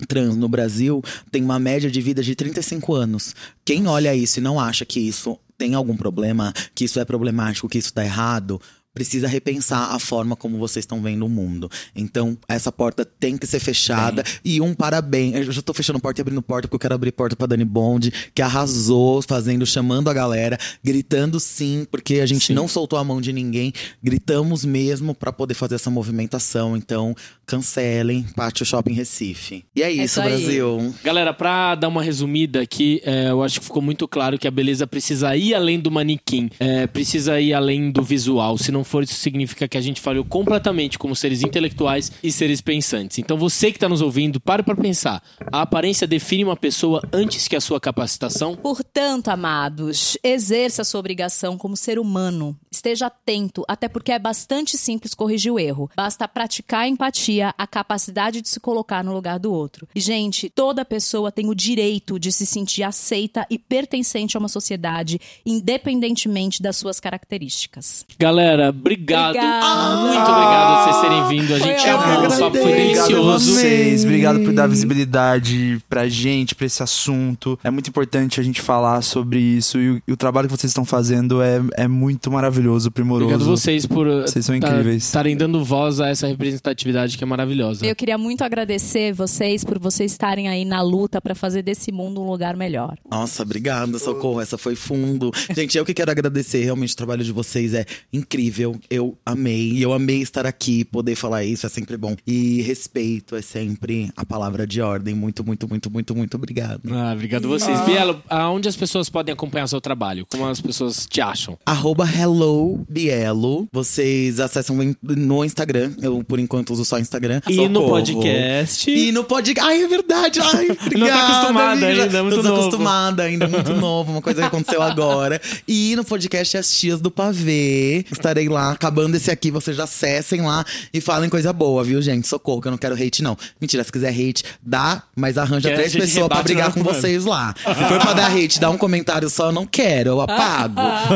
trans no Brasil tem uma média de vida de 35 anos. Quem olha isso e não acha que isso tem algum problema, que isso é problemático, que isso tá errado, precisa repensar a forma como vocês estão vendo o mundo. Então, essa porta tem que ser fechada. E um parabéns. Eu já tô fechando porta e abrindo porta, porque eu quero abrir porta pra Dani Bond, que arrasou, fazendo, chamando a galera, gritando sim, porque a gente Sim. não soltou a mão de ninguém. Gritamos mesmo pra poder fazer essa movimentação. Então, cancelem Pátio Shopping Recife. E é isso, isso aí. Brasil. Galera, pra dar uma resumida aqui, é, eu acho que ficou muito claro que a beleza precisa ir além do manequim, é, precisa ir além do visual. Se não for, isso significa que a gente falhou completamente como seres intelectuais e seres pensantes. Então você que está nos ouvindo, pare para pensar. A aparência define uma pessoa antes que a sua capacitação? Portanto, amados, exerça a sua obrigação como ser humano. Esteja atento, até porque é bastante simples corrigir o erro. Basta praticar a empatia, a capacidade de se colocar no lugar do outro. E, gente, toda pessoa tem o direito de se sentir aceita e pertencente a uma sociedade, independentemente das suas características. Galera, obrigado. Obrigada. Muito obrigado por vocês terem vindo. A gente Foi amou, o ótimo. papo foi Obrigado a delicioso. vocês, obrigado por dar visibilidade pra gente, pra esse assunto. É muito importante a gente falar sobre isso e o, e o trabalho que vocês estão fazendo é, é muito maravilhoso, primoroso. Obrigado vocês por Vocês são tá- incríveis. estarem dando voz a essa representatividade que é maravilhosa. Eu queria muito agradecer vocês por vocês estarem aí na luta para fazer desse mundo um lugar melhor. Nossa, obrigada, socorro. Essa foi fundo. Gente, eu que quero agradecer. Realmente, o trabalho de vocês é incrível. Eu amei. E eu amei estar aqui, poder falar isso. É sempre bom. E respeito é sempre a palavra de ordem. Muito, muito, muito, muito, muito obrigado. Ah, obrigado vocês. Bielo, aonde as pessoas podem acompanhar o seu trabalho? Como as pessoas te acham? Arroba Hello Bielo. Vocês acessam no Instagram. Eu, por enquanto, uso só Instagram. E no Socorro. podcast. E no podcast. Ai, é verdade. Ai, obrigada. acostumada amiga. ainda, é muito Tô novo. desacostumada ainda, muito novo. Uma coisa que aconteceu agora. E no podcast As Tias do Pavê. Estarei lá. Acabando esse aqui, vocês já acessem lá e falem coisa boa, viu, gente? Socorro, que eu não quero hate, não. Mentira, se quiser hate, dá, mas arranja Que três pessoas pra brigar com mano. vocês lá. Se for pra dar hate, dar um comentário só, eu não quero, eu apago.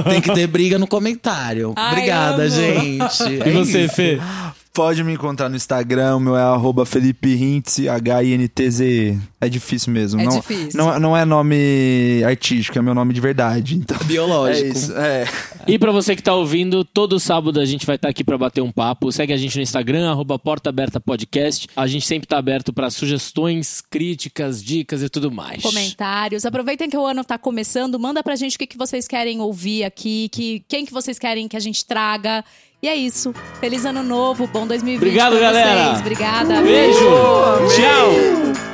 Tem que ter briga no comentário. Ai, Obrigada, amo. gente. E É você, isso. Fê? Pode me encontrar no Instagram, meu é arroba Felipe Hintz, H-I-N-T-Z. É difícil mesmo. É não, difícil. Não, não é nome artístico, é meu nome de verdade. Então, Biológico. é isso. É. E pra você que tá ouvindo, todo sábado a gente vai estar aqui pra bater um papo. Segue a gente no Instagram, arroba Porta Aberta Podcast. A gente sempre tá aberto pra sugestões, críticas, dicas e tudo mais. Comentários. Aproveitem que o ano tá começando, manda pra gente o que, que vocês querem ouvir aqui, que, quem que vocês querem que a gente traga. E é isso. Feliz ano novo, bom 2020 Obrigado, pra galera. vocês. Obrigada. Beijo! Tchau!